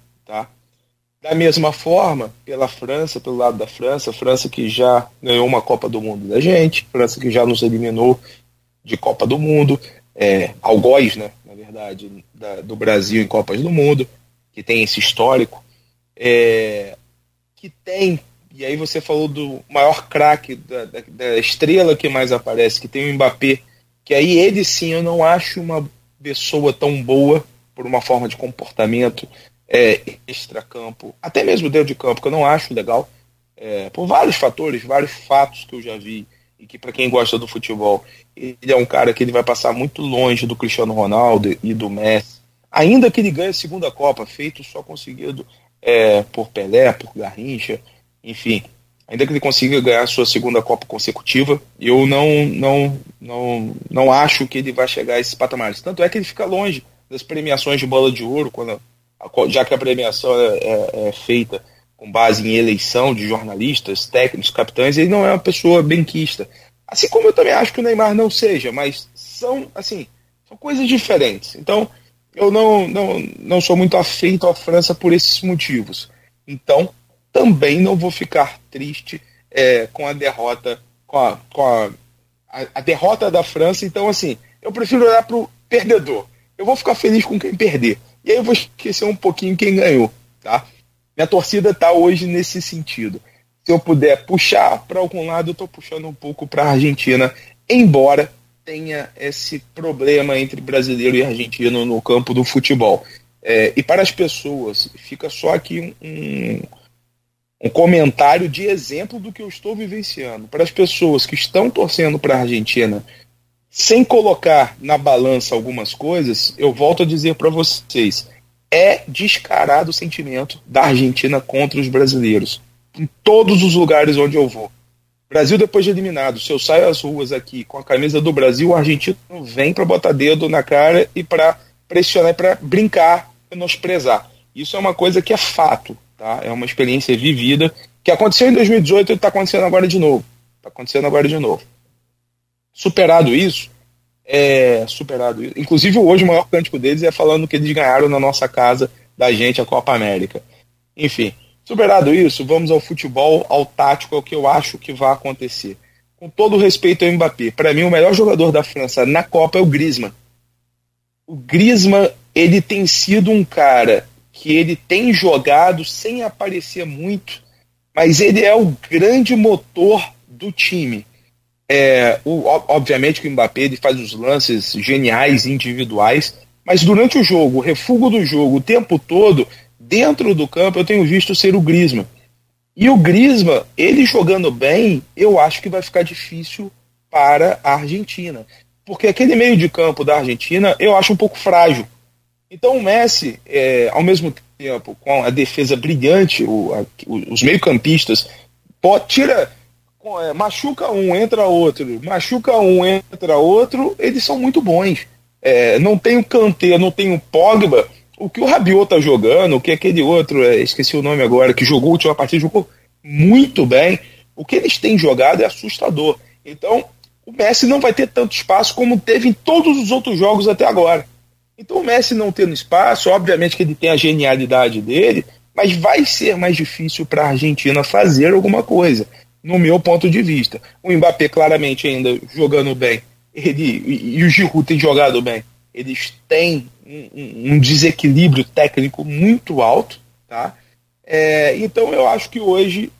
Da mesma forma, pela França, pelo lado da França, França que já ganhou uma Copa do Mundo da gente, França que já nos eliminou de Copa do Mundo, é, algoz, né, na verdade, da, do Brasil em Copas do Mundo, que tem esse histórico, é, que tem, e aí você falou do maior craque, da, da, da, estrela que mais aparece, que tem o Mbappé, que aí ele sim eu não acho uma pessoa tão boa por uma forma de comportamento, é, extracampo, até mesmo dentro de campo, que eu não acho legal, é, por vários fatores, vários fatos que eu já vi, e que para quem gosta do futebol, ele é um cara que ele vai passar muito longe do Cristiano Ronaldo e do Messi, ainda que ele ganhe a segunda Copa, feito só conseguido é, por Pelé, por Garrincha, enfim, ainda que ele consiga ganhar a sua segunda Copa consecutiva, eu não, não, não, não acho que ele vai chegar a esses patamares. Tanto é que ele fica longe das premiações de bola de ouro, quando já que a premiação é, é, é, feita com base em eleição de jornalistas, técnicos, capitães, ele não é uma pessoa benquista. Assim como eu também acho que o Neymar não seja, mas são, assim, são coisas diferentes. Então, eu não, não, não sou muito afeito à França por esses motivos. Então, também não vou ficar triste é, com a derrota, com, a, com a, a, a derrota da França. Então, assim, eu prefiro olhar para o perdedor. Eu vou ficar feliz com quem perder. E aí eu vou esquecer um pouquinho quem ganhou, tá? Minha torcida tá hoje nesse sentido. Se eu puder puxar para algum lado, eu estou puxando um pouco para a Argentina, embora tenha esse problema entre brasileiro e argentino no campo do futebol. É, e para as pessoas, fica só aqui um, um comentário de exemplo do que eu estou vivenciando. Para as pessoas que estão torcendo para a Argentina sem colocar na balança algumas coisas, eu volto a dizer para vocês: é descarado o sentimento da Argentina contra os brasileiros. Em todos os lugares onde eu vou. Brasil depois de eliminado, se eu saio às ruas aqui com a camisa do Brasil, o argentino vem para botar dedo na cara e para pressionar, para brincar, menosprezar. Isso é uma coisa que é fato, tá? É uma experiência vivida que aconteceu em 2018 e está acontecendo agora de novo. Está acontecendo agora de novo. Superado isso, é, superado isso. Inclusive hoje o maior cântico deles é falando que eles ganharam na nossa casa da gente a Copa América. Enfim, superado isso, vamos ao futebol, ao tático, ao que eu acho que vai acontecer. Com todo o respeito ao Mbappé, para mim o melhor jogador da França na Copa é o Griezmann. O Griezmann, ele tem sido um cara que ele tem jogado sem aparecer muito, mas ele é o grande motor do time. É, o, obviamente que o Mbappé ele faz os lances geniais individuais, mas durante o jogo, o refúgio do jogo, o tempo todo, dentro do campo, eu tenho visto ser o Griezmann. E o Griezmann, ele jogando bem, eu acho que vai ficar difícil para a Argentina. porque aquele meio de campo da Argentina eu acho um pouco frágil. Então o Messi, é, ao mesmo tempo, com a defesa brilhante, o, a, os meio-campistas, tira, machuca um, entra outro, machuca um, entra outro, eles são muito bons. É, não tem o Kanté, não tem o Pogba, o que o Rabiot tá jogando, o que aquele outro, é, esqueci o nome agora, que jogou a última partida, jogou muito bem. O que eles têm jogado é assustador. Então, o Messi não vai ter tanto espaço como teve em todos os outros jogos até agora. Então, o Messi não tendo espaço, obviamente que ele tem a genialidade dele, mas vai ser mais difícil para a Argentina fazer alguma coisa, no meu ponto de vista. O Mbappé claramente ainda jogando bem, ele e o Giroud tem jogado bem. Eles têm um, um desequilíbrio técnico muito alto, tá? É, então eu acho que hoje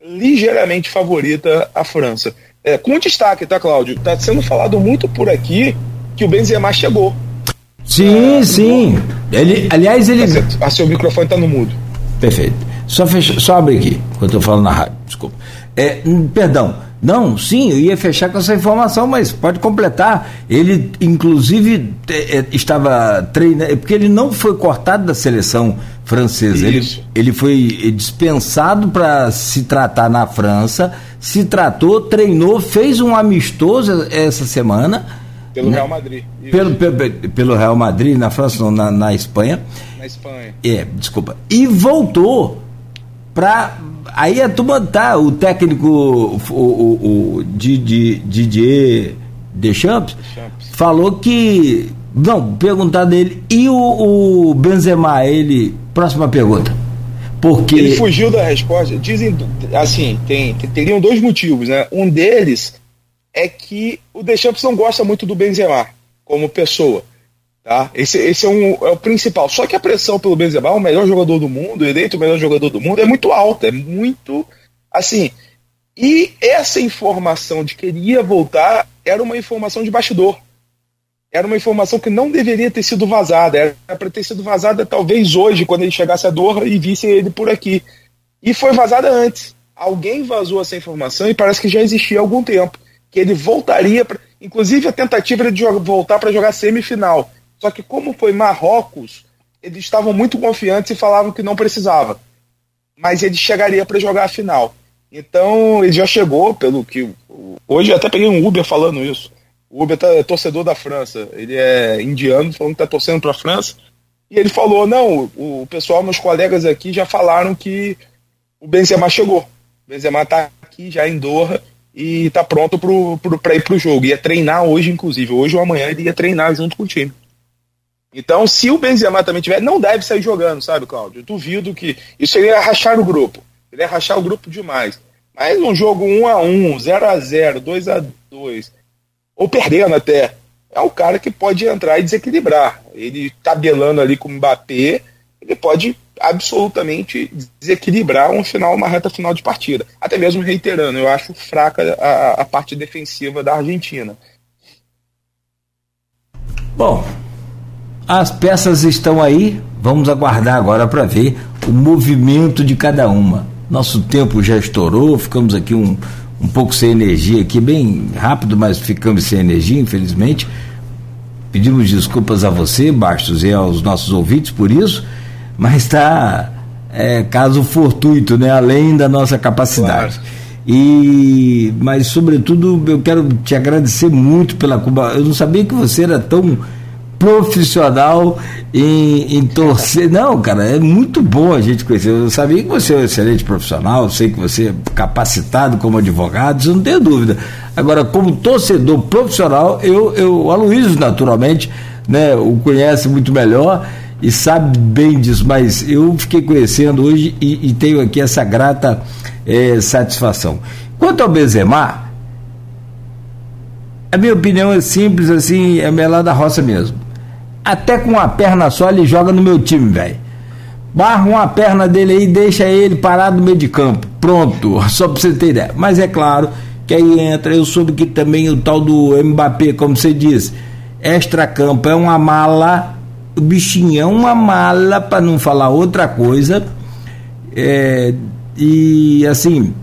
ligeiramente favorita a França. É, com destaque, tá, Cláudio? Está sendo falado muito por aqui que o Benzema chegou. Sim, é, sim. Ele, aliás, ele. Ah, seu microfone está no mudo. Perfeito. Só, fecha, só abre aqui, enquanto eu falo na rádio. Desculpa. É, hum, perdão. Não, sim, eu ia fechar com essa informação, mas pode completar. Ele, inclusive, é, estava treinando, porque ele não foi cortado da seleção francesa. Ele, ele foi dispensado para se tratar na França, se tratou, treinou, fez um amistoso essa semana. Pelo né? Real Madrid. Pelo, pelo, pelo, Real Madrid, na França, não, na, na Espanha. Na Espanha. É, desculpa. E voltou para aí a turma tá, o técnico, o, o, o Didier, Didier Deschamps, Deschamps, falou que, não, perguntar dele, e o, o Benzema, ele, próxima pergunta. Porque... Ele fugiu da resposta, dizem, assim, tem, teriam dois motivos, né, um deles é que o Deschamps não gosta muito do Benzema, como pessoa, Tá? Esse, esse é, um, é o principal. Só que a pressão pelo Benzema, o melhor jogador do mundo, eleito o melhor jogador do mundo, é muito alta, é muito assim. E essa informação de que ele ia voltar era uma informação de bastidor. Era uma informação que não deveria ter sido vazada. Era para ter sido vazada talvez hoje, quando ele chegasse a Doha e visse ele por aqui. E foi vazada antes. Alguém vazou essa informação e parece que já existia há algum tempo. Que ele voltaria. Pra... Inclusive a tentativa de voltar para jogar semifinal. Só que como foi Marrocos, eles estavam muito confiantes e falavam que não precisava. Mas ele chegaria para jogar a final. Então ele já chegou, pelo que. Hoje eu até peguei um Uber falando isso. O Uber tá, é torcedor da França. Ele é indiano, falando que está torcendo para a França. E ele falou: não, o pessoal, meus colegas aqui já falaram que o Benzema chegou. O Benzema está aqui já em Doha e está pronto para ir para o jogo. Ia treinar hoje, inclusive. Hoje ou amanhã ele ia treinar junto com o time. Então, se o Benzema também tiver, não deve sair jogando, sabe, Cláudio? Duvido que. Isso seria rachar o grupo. Ele ia rachar o grupo demais. Mas um jogo 1x1, 0x0, 2x2, ou perdendo até, é o cara que pode entrar e desequilibrar. Ele tabelando ali com o Mbappé, ele pode absolutamente desequilibrar um final, uma reta final de partida. Até mesmo reiterando, eu acho fraca a, a parte defensiva da Argentina. Bom, as peças estão aí, vamos aguardar agora para ver o movimento de cada uma. Nosso tempo já estourou, ficamos aqui um, um pouco sem energia aqui, bem rápido, mas ficamos sem energia, infelizmente. Pedimos desculpas a você, Bastos, e aos nossos ouvintes por isso, mas está é, caso fortuito, né? Além da nossa capacidade. Claro. E, mas sobretudo eu quero te agradecer muito pela Cuba. Eu não sabia que você era tão profissional em, em torcer. Não, cara, é muito bom a gente conhecer. Eu sabia que você é um excelente profissional, sei que você é capacitado como advogado, isso não tenho dúvida. Agora, como torcedor profissional, eu, eu Aloysio, naturalmente, né, o conhece muito melhor e sabe bem disso, mas eu fiquei conhecendo hoje e, e tenho aqui essa grata é, satisfação. Quanto ao Benzema, a minha opinião é simples assim, é lá da roça mesmo até com uma perna só ele joga no meu time, velho. Barra uma perna dele aí e deixa ele parado no meio de campo. Pronto, só pra você ter ideia. Mas é claro que aí entra, eu soube que também o tal do Mbappé, como você disse, extra-campo é uma mala, o bichinho é uma mala, para não falar outra coisa. É, e assim,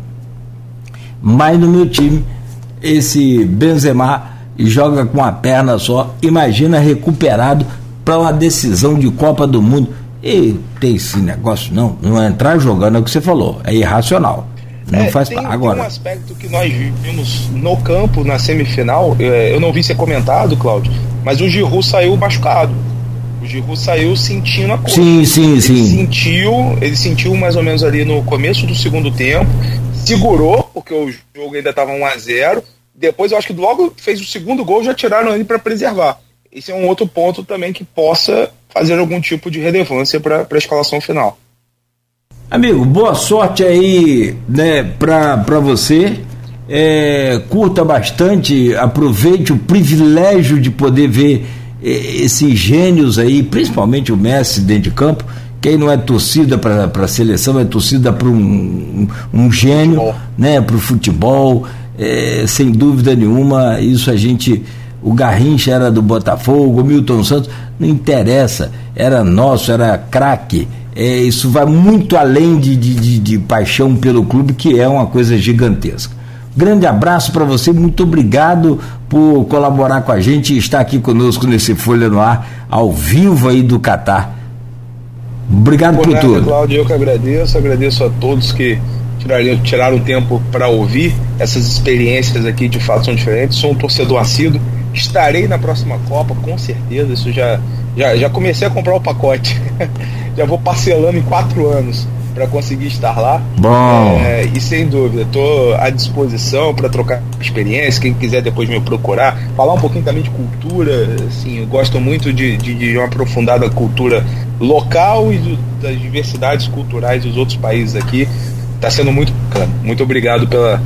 mas no meu time, esse Benzema e joga com a perna só. Imagina recuperado para uma decisão de Copa do Mundo. E tem esse negócio, não. Não é entrar jogando é o que você falou. É irracional. Não é, faz tem, agora. Tem um aspecto que nós vimos no campo na semifinal. É, eu não vi ser comentado, Cláudio, mas o Giroud saiu machucado. O Giroud saiu sentindo a coisa. Sim, sim, ele sim. Sentiu, ele sentiu mais ou menos ali no começo do segundo tempo, segurou, porque o jogo ainda estava 1 a 0 Depois eu acho que logo fez o segundo gol já tiraram ele para preservar. Esse é um outro ponto também que possa fazer algum tipo de relevância para a escalação final. Amigo, boa sorte aí né, para você. É, curta bastante, aproveite o privilégio de poder ver é, esses gênios aí, principalmente o Messi dentro de campo. Quem não é torcida para a seleção é torcida para um, um, um, gênio, futebol. né, para o futebol. É, sem dúvida nenhuma, isso a gente. O Garrincha era do Botafogo, o Milton Santos, não interessa, era nosso, era craque é, isso vai muito além de, de, de, paixão pelo clube, que é uma coisa gigantesca. Grande abraço para você, muito obrigado por colaborar com a gente e estar aqui conosco nesse Folha no Ar, ao vivo aí do Catar. Obrigado por, por nada, tudo. Cláudio, eu que agradeço, agradeço a todos que tiraram, tiraram tempo para ouvir. Essas experiências aqui de fato são diferentes. Sou um torcedor assíduo. Estarei na próxima Copa, com certeza. Isso já, já, já comecei a comprar o pacote. já vou parcelando em quatro anos para conseguir estar lá. Bom. É, e sem dúvida, estou à disposição para trocar experiência. Quem quiser depois me procurar, falar um pouquinho também de cultura. Assim, eu gosto muito de, de, de uma aprofundada cultura local e do, das diversidades culturais dos outros países aqui. Está sendo muito bacana. Muito obrigado pela,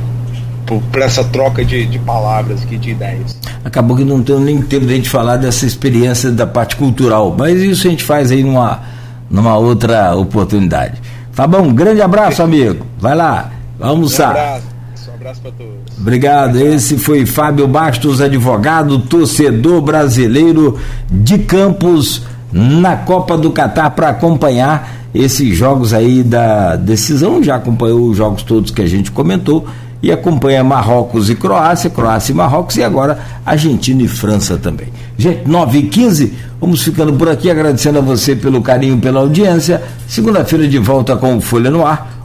por, por, essa troca de, de palavras aqui, de ideias. Acabou que não tenho nem tempo de a gente falar dessa experiência da parte cultural, mas isso a gente faz aí numa numa outra oportunidade. Fabão, um grande abraço, amigo. Vai lá, vamos almoçar. Um abraço. Um abraço para todos. Obrigado. Esse foi Fábio Bastos, advogado, torcedor brasileiro de Campos na Copa do Catar para acompanhar esses jogos aí da decisão. Já acompanhou os jogos todos que a gente comentou e acompanha Marrocos e Croácia, Croácia e Marrocos e agora Argentina e França também. Gente, 9 e 15 vamos ficando por aqui agradecendo a você pelo carinho, pela audiência. Segunda-feira de volta com Folha no Ar